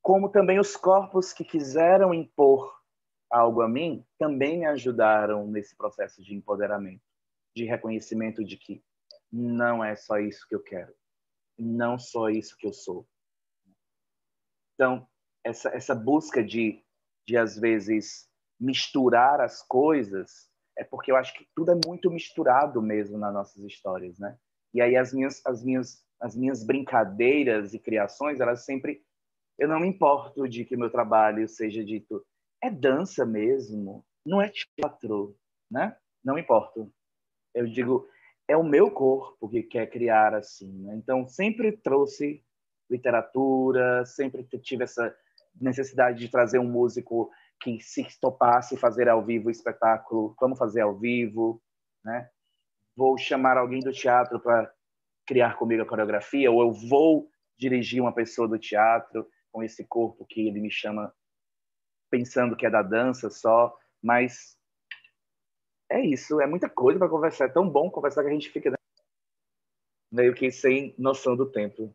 [SPEAKER 3] Como também os corpos que quiseram impor algo a mim também me ajudaram nesse processo de empoderamento, de reconhecimento de que não é só isso que eu quero, não só isso que eu sou. Então, essa, essa busca de, de, às vezes, misturar as coisas, é porque eu acho que tudo é muito misturado mesmo nas nossas histórias, né? E aí as minhas, as minhas, as minhas brincadeiras e criações, elas sempre... Eu não me importo de que meu trabalho seja dito... É dança mesmo, não é teatro, né? Não importo. Eu digo, é o meu corpo que quer criar assim, né? Então, sempre trouxe literatura, sempre tive essa necessidade de trazer um músico que se topasse fazer ao vivo o espetáculo, vamos fazer ao vivo, né? Vou chamar alguém do teatro para criar comigo a coreografia, ou eu vou dirigir uma pessoa do teatro com esse corpo que ele me chama pensando que é da dança só, mas é isso, é muita coisa para conversar, é tão bom conversar que a gente fica meio que sem noção do tempo.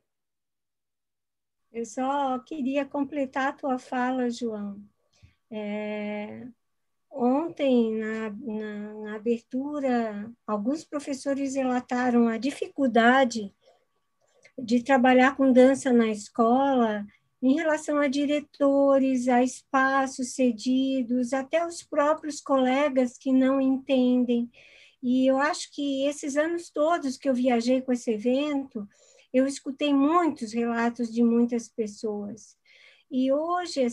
[SPEAKER 11] Eu só queria completar a tua fala, João. É, ontem, na, na, na, abertura, alguns professores relataram a dificuldade de trabalhar com dança na escola em relação a diretores, a espaços cedidos, até os próprios colegas que não entendem. E eu acho que esses anos todos que eu viajei com esse evento, eu escutei muitos relatos de muitas pessoas. E hoje,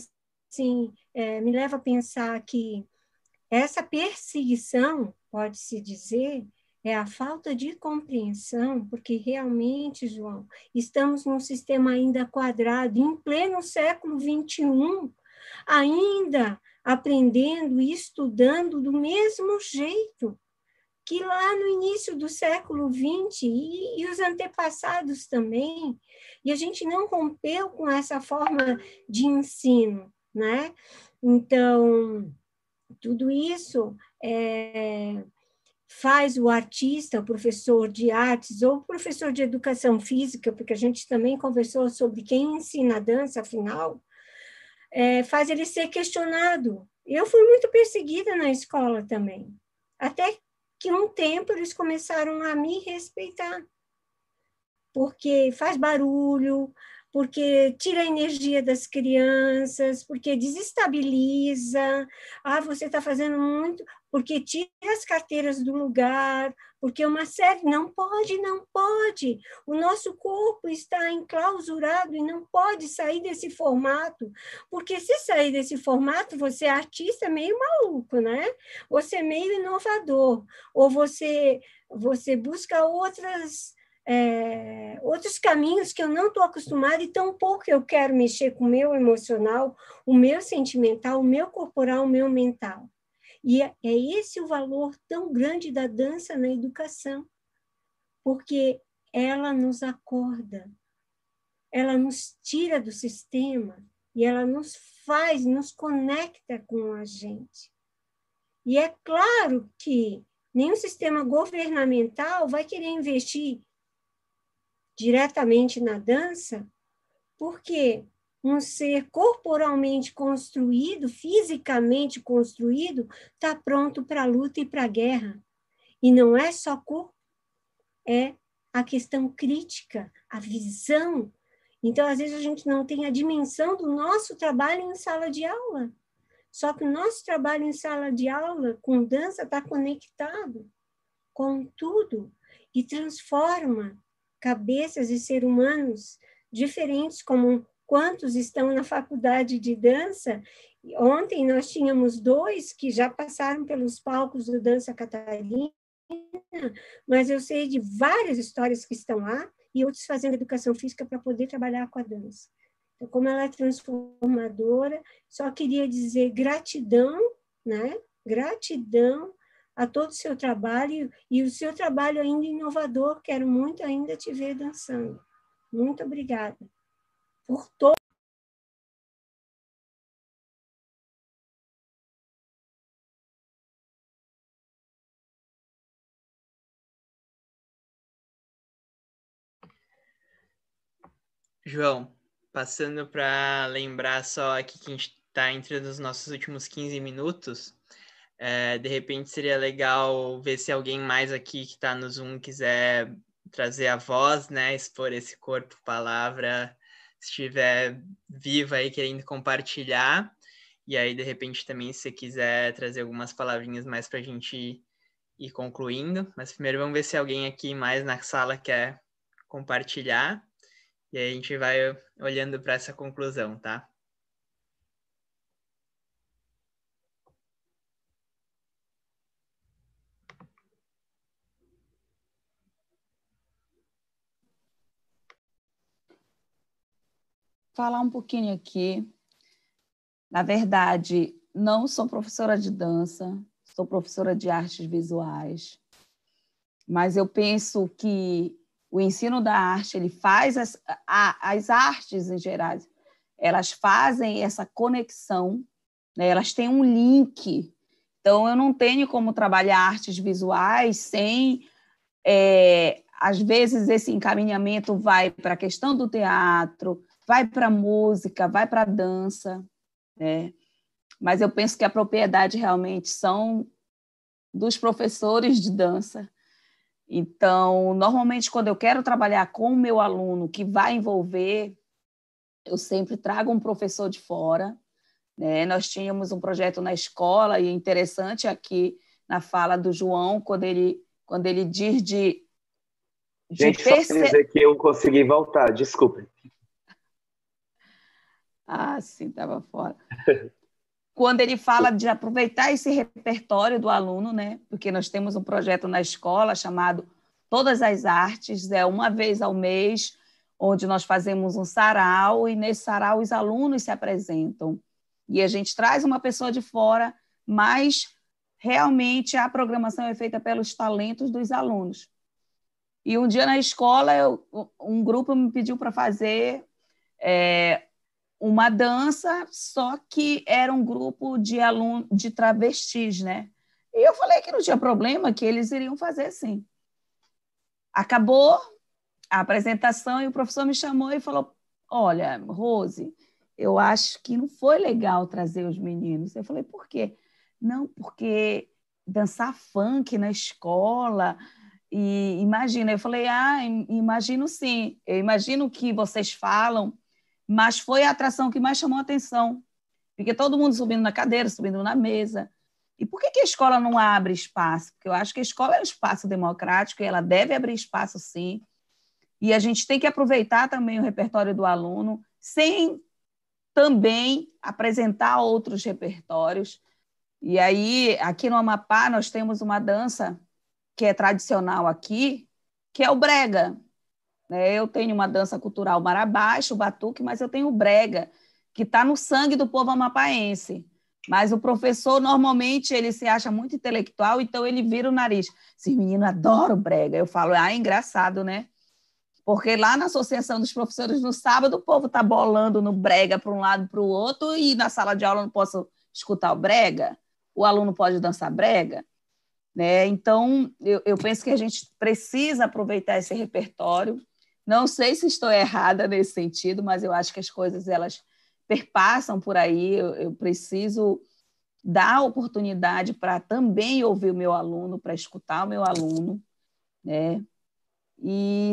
[SPEAKER 11] assim, é, me leva a pensar que essa perseguição, pode-se dizer, é a falta de compreensão, porque realmente, João, estamos num sistema ainda quadrado, em pleno século XXI, ainda aprendendo e estudando do mesmo jeito que lá no início do século XX e, e, os antepassados também, e a gente não rompeu com essa forma de ensino, né? Então, tudo isso é, faz o artista, o professor de artes ou o professor de educação física, porque a gente também conversou sobre quem ensina dança, afinal, é, faz ele ser questionado. Eu fui muito perseguida na escola também, até que um tempo eles começaram a me respeitar, porque faz barulho, porque tira a energia das crianças, porque desestabiliza. Ah, você está fazendo muito. porque tira as carteiras do lugar, porque uma série não pode, não pode. O nosso corpo está enclausurado e não pode sair desse formato, porque se sair desse formato, você é artista meio maluco, né? Você é meio inovador, ou você você busca outras é, outros caminhos que eu não estou acostumada e tão pouco eu quero mexer com o meu emocional, o meu sentimental, o meu corporal, o meu mental. E é, é esse o valor tão grande da dança na educação, porque ela nos acorda, ela nos tira do sistema e ela nos faz, nos conecta com a gente. E é claro que nenhum sistema governamental vai querer investir diretamente na dança, porque um ser corporalmente construído, fisicamente construído, está pronto para a luta e para a guerra. E não é só corpo, é a questão crítica, a visão. Então, às vezes, a gente não tem a dimensão do nosso trabalho em sala de aula. Só que o nosso trabalho em sala de aula com dança está conectado com tudo e transforma cabeças e seres humanos diferentes, como quantos estão na faculdade de dança. Ontem nós tínhamos dois que já passaram pelos palcos do Dança Catarina, mas eu sei de várias histórias que estão lá e outros fazendo educação física para poder trabalhar com a dança. Então, como ela é transformadora, só queria dizer gratidão, né? Gratidão a todo o seu trabalho e o seu trabalho ainda inovador. Quero muito ainda te ver dançando. Muito obrigada por todo.
[SPEAKER 2] João, passando para lembrar só aqui que a gente está entre os nossos últimos 15 minutos, é, de repente seria legal ver se alguém mais aqui que está no Zoom quiser trazer a voz, né? Expor esse corpo, palavra, estiver viva aí querendo compartilhar. E aí, de repente, também, se você quiser trazer algumas palavrinhas mais para a gente ir concluindo. Mas primeiro vamos ver se alguém aqui mais na sala quer compartilhar. E aí a gente vai olhando para essa conclusão, tá?
[SPEAKER 6] Falar um pouquinho aqui. Na verdade, não sou professora de dança, sou professora de artes visuais, mas eu penso que o ensino da arte ele faz as, a, as artes em geral, elas fazem essa conexão, né? elas têm um link. Então, eu não tenho como trabalhar artes visuais sem é, às vezes esse encaminhamento vai para a questão do teatro, vai para a música, vai para a dança, né? Mas eu penso que a propriedade realmente são dos professores de dança. Então, normalmente, quando eu quero trabalhar com o meu aluno que vai envolver, eu sempre trago um professor de fora. Né? Nós tínhamos um projeto na escola, e é interessante aqui na fala do João, quando ele, quando ele diz de.
[SPEAKER 3] de Gente, perce... só dizer que eu consegui voltar, desculpe.
[SPEAKER 6] Ah, sim, estava fora. Quando ele fala de aproveitar esse repertório do aluno, né? Porque nós temos um projeto na escola chamado Todas as Artes, é uma vez ao mês, onde nós fazemos um sarau e nesse sarau os alunos se apresentam. E a gente traz uma pessoa de fora, mas realmente a programação é feita pelos talentos dos alunos. E um dia na escola, eu, um grupo me pediu para fazer é, uma dança, só que era um grupo de alunos de travestis, né? E eu falei que não tinha problema, que eles iriam fazer sim. Acabou a apresentação e o professor me chamou e falou: Olha, Rose, eu acho que não foi legal trazer os meninos. Eu falei: Por quê? Não, porque dançar funk na escola. E imagina, eu falei: Ah, imagino sim. Eu imagino que vocês falam mas foi a atração que mais chamou a atenção, porque todo mundo subindo na cadeira, subindo na mesa. E por que, que a escola não abre espaço? Porque eu acho que a escola é um espaço democrático e ela deve abrir espaço, sim. E a gente tem que aproveitar também o repertório do aluno, sem também apresentar outros repertórios. E aí, aqui no Amapá, nós temos uma dança que é tradicional aqui, que é o brega. Né? Eu tenho uma dança cultural marabaixo, o batuque, mas eu tenho o brega, que está no sangue do povo amapaense. Mas o professor, normalmente, ele se acha muito intelectual, então ele vira o nariz. Esse menino adora o brega. Eu falo, ah, é engraçado, né? Porque lá na Associação dos Professores, no sábado, o povo está bolando no brega para um lado para o outro, e na sala de aula eu não posso escutar o brega, o aluno pode dançar brega. Né? Então, eu, eu penso que a gente precisa aproveitar esse repertório. Não sei se estou errada nesse sentido, mas eu acho que as coisas elas perpassam por aí. Eu, eu preciso dar oportunidade para também ouvir o meu aluno, para escutar o meu aluno, né? E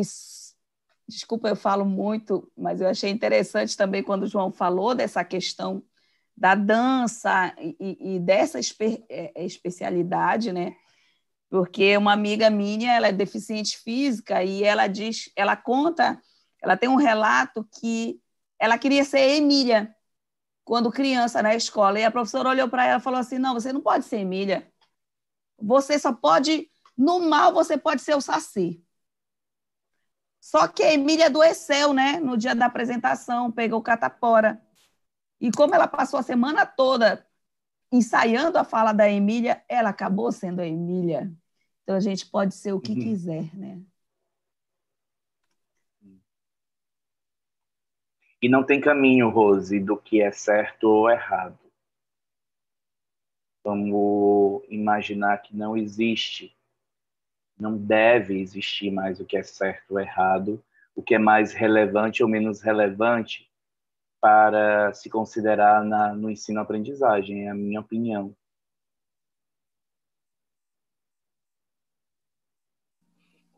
[SPEAKER 6] desculpa, eu falo muito, mas eu achei interessante também quando o João falou dessa questão da dança e, e dessa espe é, especialidade, né? Porque uma amiga minha, ela é deficiente física e ela diz, ela conta, ela tem um relato que ela queria ser Emília quando criança na escola e a professora olhou para ela e falou assim: "Não, você não pode ser Emília. Você só pode no mal você pode ser o Saci". Só que a Emília adoeceu, né, no dia da apresentação, pegou catapora. E como ela passou a semana toda ensaiando a fala da Emília, ela acabou sendo a Emília. Então a gente pode ser o que uhum. quiser, né?
[SPEAKER 3] E não tem caminho, Rose, do que é certo ou errado. Vamos imaginar que não existe, não deve existir mais o que é certo ou errado, o que é mais relevante ou menos relevante para se considerar na, no ensino-aprendizagem, é a minha opinião.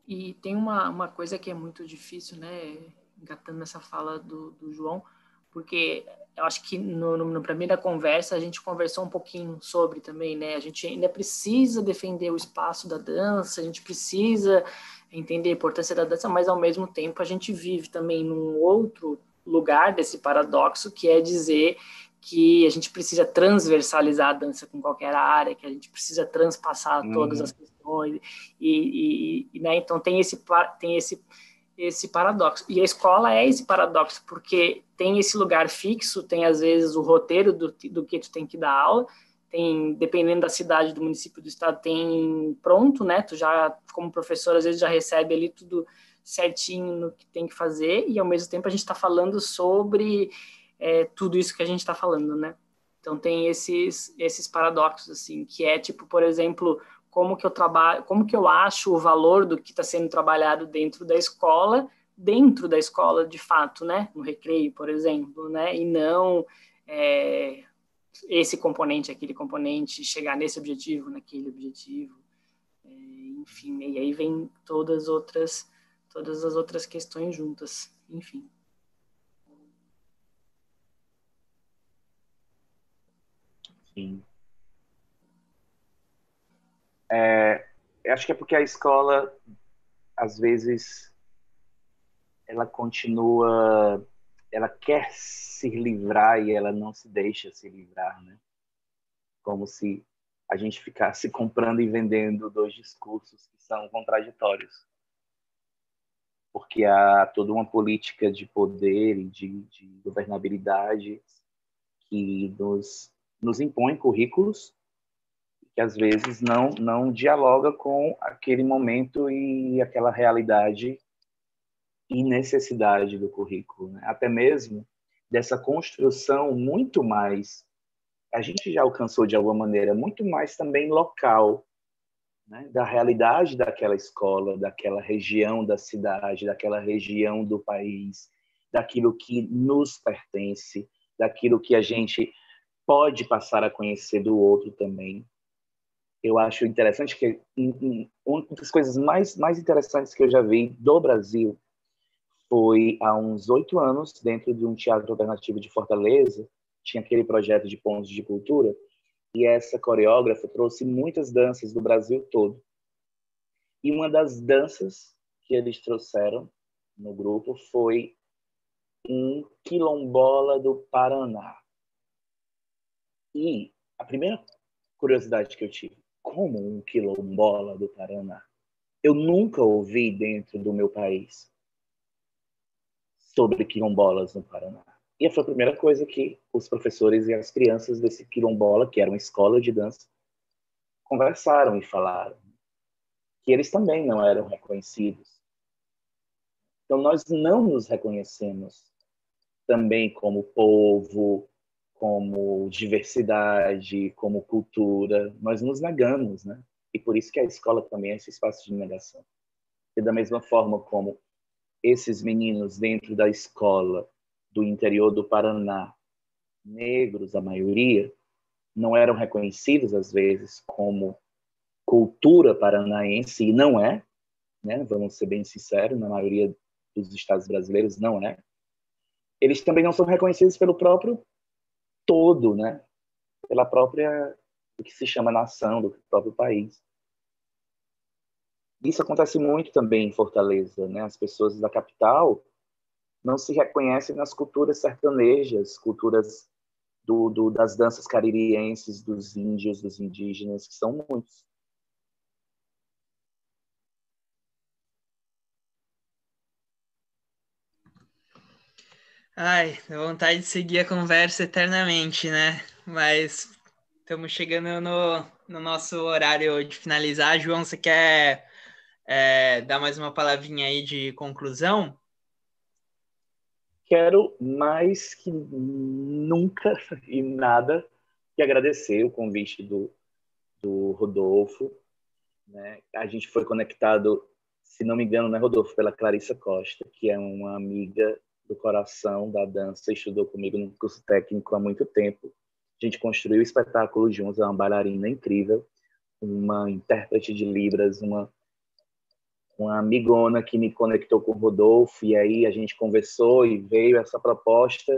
[SPEAKER 1] E tem uma, uma coisa que é muito difícil, né, engatando nessa fala do, do João, porque eu acho que no, no, na primeira conversa a gente conversou um pouquinho sobre também, né? A gente ainda precisa defender o espaço da dança, a gente precisa entender a importância da dança, mas ao mesmo tempo a gente vive também num outro lugar desse paradoxo, que é dizer que a gente precisa transversalizar a dança com qualquer área, que a gente precisa transpassar uhum. todas as questões e, e, e né, então tem esse tem esse esse paradoxo e a escola é esse paradoxo porque tem esse lugar fixo, tem às vezes o roteiro do, do que tu tem que dar aula, tem dependendo da cidade, do município, do estado, tem pronto, né? Tu já como professor às vezes já recebe ali tudo certinho no que tem que fazer e ao mesmo tempo a gente está falando sobre é, tudo isso que a gente está falando, né? Então tem esses esses paradoxos assim, que é tipo, por exemplo, como que eu trabalho, como que eu acho o valor do que está sendo trabalhado dentro da escola, dentro da escola de fato, né? No recreio, por exemplo, né? E não é, esse componente, aquele componente, chegar nesse objetivo, naquele objetivo, é, enfim. E aí vem todas as outras todas as outras questões juntas, enfim.
[SPEAKER 3] Sim. É, acho que é porque a escola, às vezes, ela continua, ela quer se livrar e ela não se deixa se livrar, né? Como se a gente ficasse comprando e vendendo dois discursos que são contraditórios. Porque há toda uma política de poder e de, de governabilidade que nos nos impõe currículos que às vezes não não dialoga com aquele momento e aquela realidade e necessidade do currículo, né? até mesmo dessa construção muito mais a gente já alcançou de alguma maneira muito mais também local né? da realidade daquela escola, daquela região da cidade, daquela região do país, daquilo que nos pertence, daquilo que a gente pode passar a conhecer do outro também. Eu acho interessante que uma das coisas mais, mais interessantes que eu já vi do Brasil foi há uns oito anos, dentro de um teatro alternativo de Fortaleza, tinha aquele projeto de pontos de cultura, E essa coreógrafa trouxe muitas danças do Brasil todo. E uma das danças que eles trouxeram no grupo foi um quilombola do Paraná. E a primeira curiosidade que eu tive, como um quilombola do Paraná? Eu nunca ouvi dentro do meu país sobre quilombolas no Paraná. E foi a primeira coisa que os professores e as crianças desse quilombola, que era uma escola de dança, conversaram e falaram que eles também não eram reconhecidos. Então nós não nos reconhecemos também como povo, como diversidade, como cultura, nós nos negamos, né? E por isso que a escola também é esse espaço de negação. E da mesma forma como esses meninos dentro da escola do interior do Paraná, negros a maioria, não eram reconhecidos às vezes como cultura paranaense e não é, né? Vamos ser bem sinceros, na maioria dos estados brasileiros não é. Eles também não são reconhecidos pelo próprio todo, né? Pela própria o que se chama nação, do próprio país. Isso acontece muito também em Fortaleza, né? As pessoas da capital não se reconhecem nas culturas sertanejas, culturas do, do, das danças caririenses, dos índios, dos indígenas, que são muitos.
[SPEAKER 2] Ai, dá vontade de seguir a conversa eternamente, né? Mas estamos chegando no, no nosso horário de finalizar. João, você quer é, dar mais uma palavrinha aí de conclusão?
[SPEAKER 3] Quero mais que nunca e nada que agradecer o convite do, do Rodolfo. Né? A gente foi conectado, se não me engano, né, Rodolfo, pela Clarissa Costa, que é uma amiga do coração da dança, estudou comigo no curso técnico há muito tempo. A gente construiu o espetáculo juntos, é uma bailarina incrível, uma intérprete de Libras, uma, uma amigona que me conectou com o Rodolfo, e aí a gente conversou e veio essa proposta,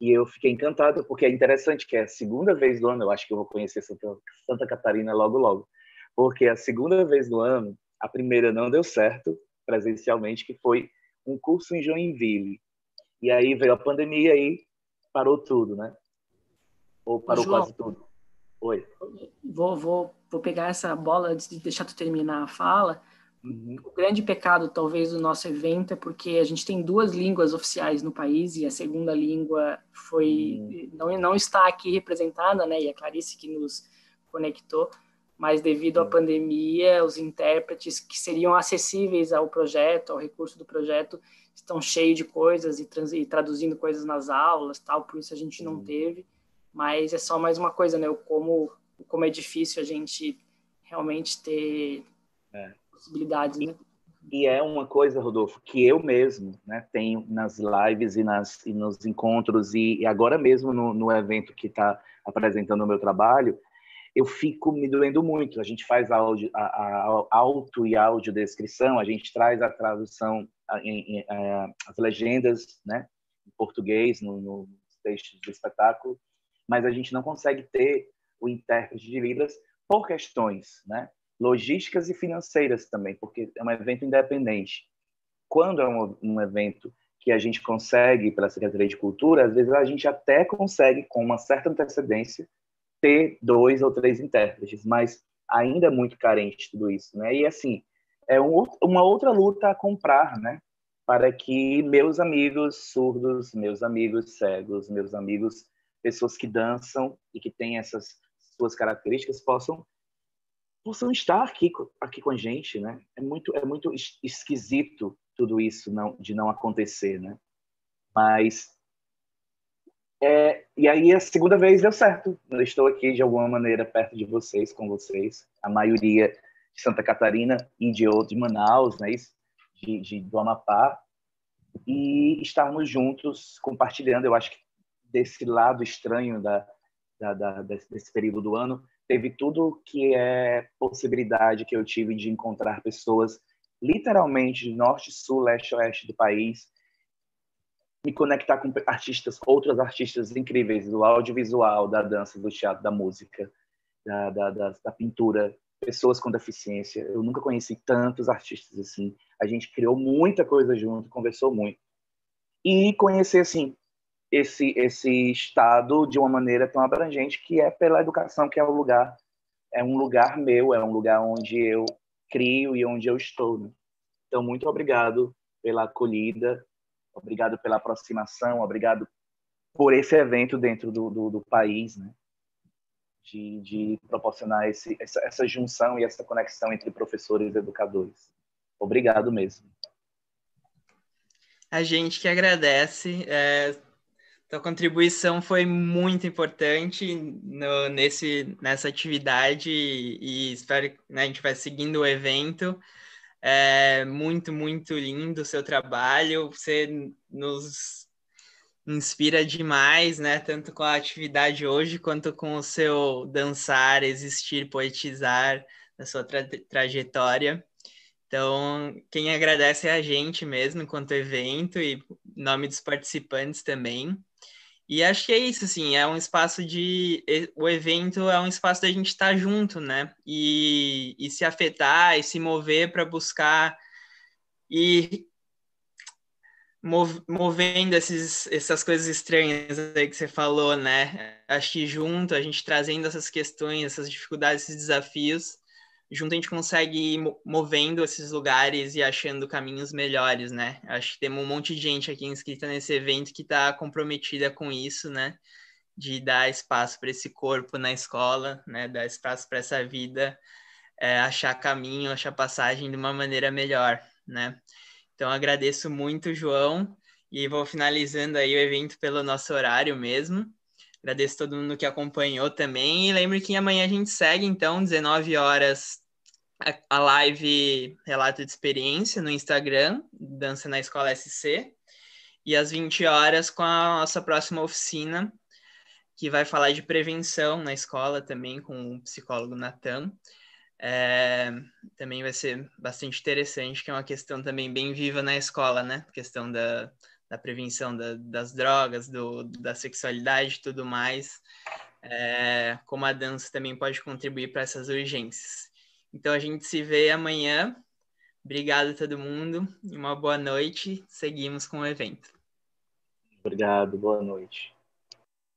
[SPEAKER 3] e eu fiquei encantado, porque é interessante que é a segunda vez do ano, eu acho que eu vou conhecer Santa, Santa Catarina logo, logo, porque é a segunda vez do ano, a primeira não deu certo presencialmente, que foi um curso em Joinville, e aí veio a pandemia e parou tudo, né? Ou parou João, quase tudo. Oi.
[SPEAKER 1] Vou, vou, vou pegar essa bola antes de deixar tu terminar a fala. Uhum. O grande pecado, talvez, do nosso evento é porque a gente tem duas línguas oficiais no país e a segunda língua foi uhum. não, não está aqui representada, né? E a Clarice que nos conectou, mas devido uhum. à pandemia, os intérpretes que seriam acessíveis ao projeto, ao recurso do projeto, estão cheios de coisas e, e, traduzindo coisas nas aulas, tal, por isso a gente não uhum. teve. Mas é só mais uma coisa, né? Como como é difícil a gente realmente ter é. possibilidades, né?
[SPEAKER 3] E é uma coisa, Rodolfo, que eu mesmo né, tenho nas lives e, nas, e nos encontros, e, e agora mesmo no, no evento que está apresentando o meu trabalho, eu fico me doendo muito. A gente faz áudio, a, a, auto e audiodescrição, a gente traz a tradução, a, em, a, as legendas né, em português no, no textos do espetáculo, mas a gente não consegue ter o intérprete de Libras por questões né, logísticas e financeiras também, porque é um evento independente. Quando é um, um evento que a gente consegue pela Secretaria de Cultura, às vezes a gente até consegue, com uma certa antecedência, ter dois ou três intérpretes, mas ainda é muito carente tudo isso, né? E assim, é um, uma outra luta a comprar, né? Para que meus amigos surdos, meus amigos cegos, meus amigos pessoas que dançam e que têm essas suas características possam possam estar aqui aqui com a gente, né? É muito é muito esquisito tudo isso não de não acontecer, né? Mas é, e aí a segunda vez deu certo. Eu estou aqui de alguma maneira perto de vocês, com vocês. A maioria de Santa Catarina e de outro de Manaus, né? De, de, do Amapá. E estarmos juntos compartilhando. Eu acho que desse lado estranho da, da, da desse, desse período do ano teve tudo que é possibilidade que eu tive de encontrar pessoas literalmente norte, sul, leste, oeste do país me conectar com artistas, outros artistas incríveis do audiovisual, da dança, do teatro, da música. da, da, da, da pintura, pessoas com deficiência. Eu nunca conheci tantos artistas assim. A gente criou muita coisa junto, conversou muito. E conhecer, assim, esse, esse estado de uma maneira tão abrangente, que é pela educação, que é o lugar, é um lugar meu, é um lugar onde eu crio e onde eu estou. Né? Então, muito obrigado pela acolhida, obrigado pela aproximação, obrigado por esse evento dentro do, do, do país, né? De, de proporcionar esse, essa, essa junção e essa conexão entre professores e educadores. Obrigado mesmo.
[SPEAKER 2] A gente que agradece. É, tua contribuição foi muito importante no, nesse, nessa atividade e, e espero que né, a gente vai seguindo o evento. É muito, muito lindo o seu trabalho. Você nos inspira demais, né? Tanto com a atividade hoje quanto com o seu dançar, existir, poetizar na sua tra trajetória. Então, quem agradece é a gente mesmo, enquanto evento, e nome dos participantes também. E acho que é isso, assim, é um espaço de. O evento é um espaço da gente estar junto, né? E, e se afetar e se mover para buscar e movendo esses, essas coisas estranhas aí que você falou, né? Acho que junto, a gente trazendo essas questões, essas dificuldades, esses desafios, junto a gente consegue ir movendo esses lugares e achando caminhos melhores, né? Acho que temos um monte de gente aqui inscrita nesse evento que está comprometida com isso, né? De dar espaço para esse corpo na escola, né? Dar espaço para essa vida, é, achar caminho, achar passagem de uma maneira melhor, né? Então agradeço muito, João, e vou finalizando aí o evento pelo nosso horário mesmo. Agradeço todo mundo que acompanhou também. E lembre que amanhã a gente segue, então, 19 horas, a live Relato de Experiência no Instagram, Dança na Escola SC. E às 20 horas com a nossa próxima oficina, que vai falar de prevenção na escola também, com o psicólogo Natan. É, também vai ser bastante interessante, que é uma questão também bem viva na escola, né? Questão da, da prevenção da, das drogas, do, da sexualidade e tudo mais, é, como a dança também pode contribuir para essas urgências. Então a gente se vê amanhã. Obrigado a todo mundo e uma boa noite. Seguimos com o evento.
[SPEAKER 3] Obrigado, boa noite.